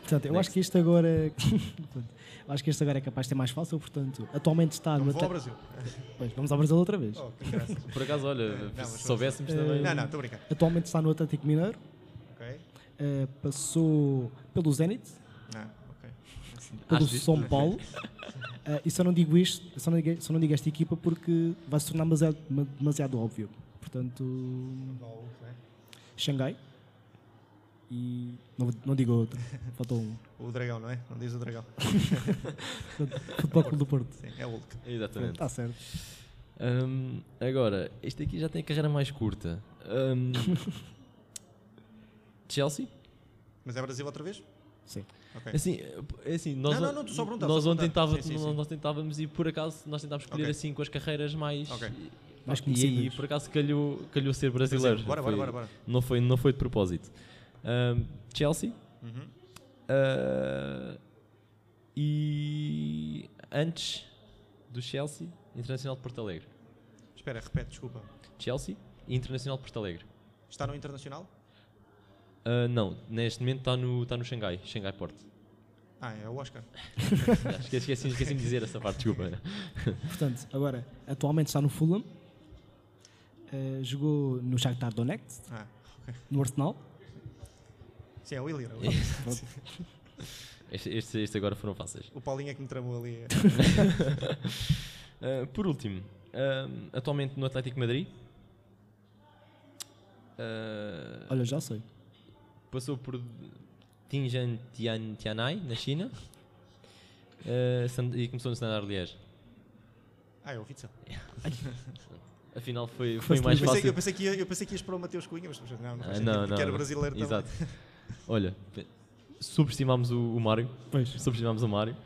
Portanto, eu acho que este agora. acho que este agora é capaz de ser mais fácil, portanto, atualmente está Não no vou ao. Brasil. Pois, vamos ao Brasil outra vez. Oh. Por acaso, olha, Não, se soubéssemos Eh, também. Não, não, estou a brincar. Atualmente está no Atlético Mineiro, Ok. eh, passou pelo Zenit, Ah, ok. pelo Acho. São Paulo. Eh, e só não digo isto, só não digo, só não digo esta equipa porque vai se tornar demasiado, demasiado óbvio. Portanto, Xangai. E não, não digo outro, faltou um. O dragão, não é? Não diz o dragão. Futebol Clube do Porto. Sim, é o Hulk. Exatamente. Está certo. Hum, agora, este aqui já tem a carreira mais curta. Hum, Chelsea? Mas é Brasil outra vez? Sim. Ok. Assim, é assim nós, Não, não, não, nós ontem tentava- Sim, sim, nós- sim. nós tentávamos e por acaso nós tentávamos escolher Ok. assim com as carreiras mais. Ok. Mais E conhecidas. por acaso calhou, calhou ser brasileiro. Bora, bora, Foi- bora, bora. Não, foi, não foi de propósito. Hum, Chelsea. Uhum. Uh, e antes do Chelsea, Internacional de Porto Alegre. Espera, repete, desculpa. Chelsea e Internacional de Porto Alegre. Está no Internacional? Uh, não, neste momento está no, tá no Xangai, Xangai Porto. Ah, é o Oscar. esqueci, esqueci, esqueci de dizer essa parte, desculpa. Portanto, agora, atualmente está no Fulham. eh, jogou no Shakhtar Donetsk, Ah, ok. no Arsenal. Sim, é o Willian. Estes este, este agora foram fáceis. O Paulinho é que me tramou ali. Uh, por último, um, atualmente no Atlético de Madrid. Uh, Olha, já sei. passou por Tianjin Tian, Tianai, na China. Uh, e começou no Standard Liège. Ah, é o Witzel. Afinal, foi, foi mais Eu pensei, fácil. eu, pensei que ia, eu pensei que ias para o Mateus Cunha, mas não, não, Ah, não, porque não. era brasileiro também. Exato. Olha, subestimámos o, o Mário. Pois. Subestimámos o Mário.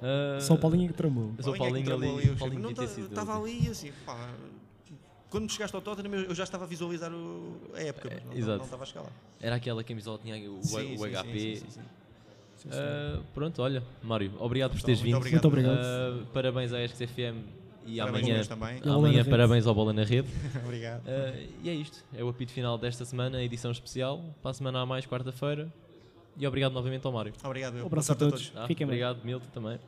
Uh, Só o Paulinho que tramou. Mas o é que Paulinho tramou ali. o o Paulinho não ter ta- sido Estava ali assim, pá. Quando chegaste ao Tottenham, eu já estava a visualizar o- a época, mas não, não, exato. não estava a lá. Era aquela camisola que tinha o, o Sim, sim, HP. sim, sim, sim, sim. Uh, pronto, olha, Mário, obrigado por teres Muito vindo. Muito obrigado. Uh, parabéns à ESC-FM e amanhã, também. amanhã parabéns ao Bola na Rede. Obrigado. Uh, e é isto. É o apito final desta semana, a edição especial. Para a semana a mais, quarta-feira. E obrigado novamente ao Mário. Obrigado. Um abraço a todos. todos. Ah, Fiquem obrigado, bem. Milton, também.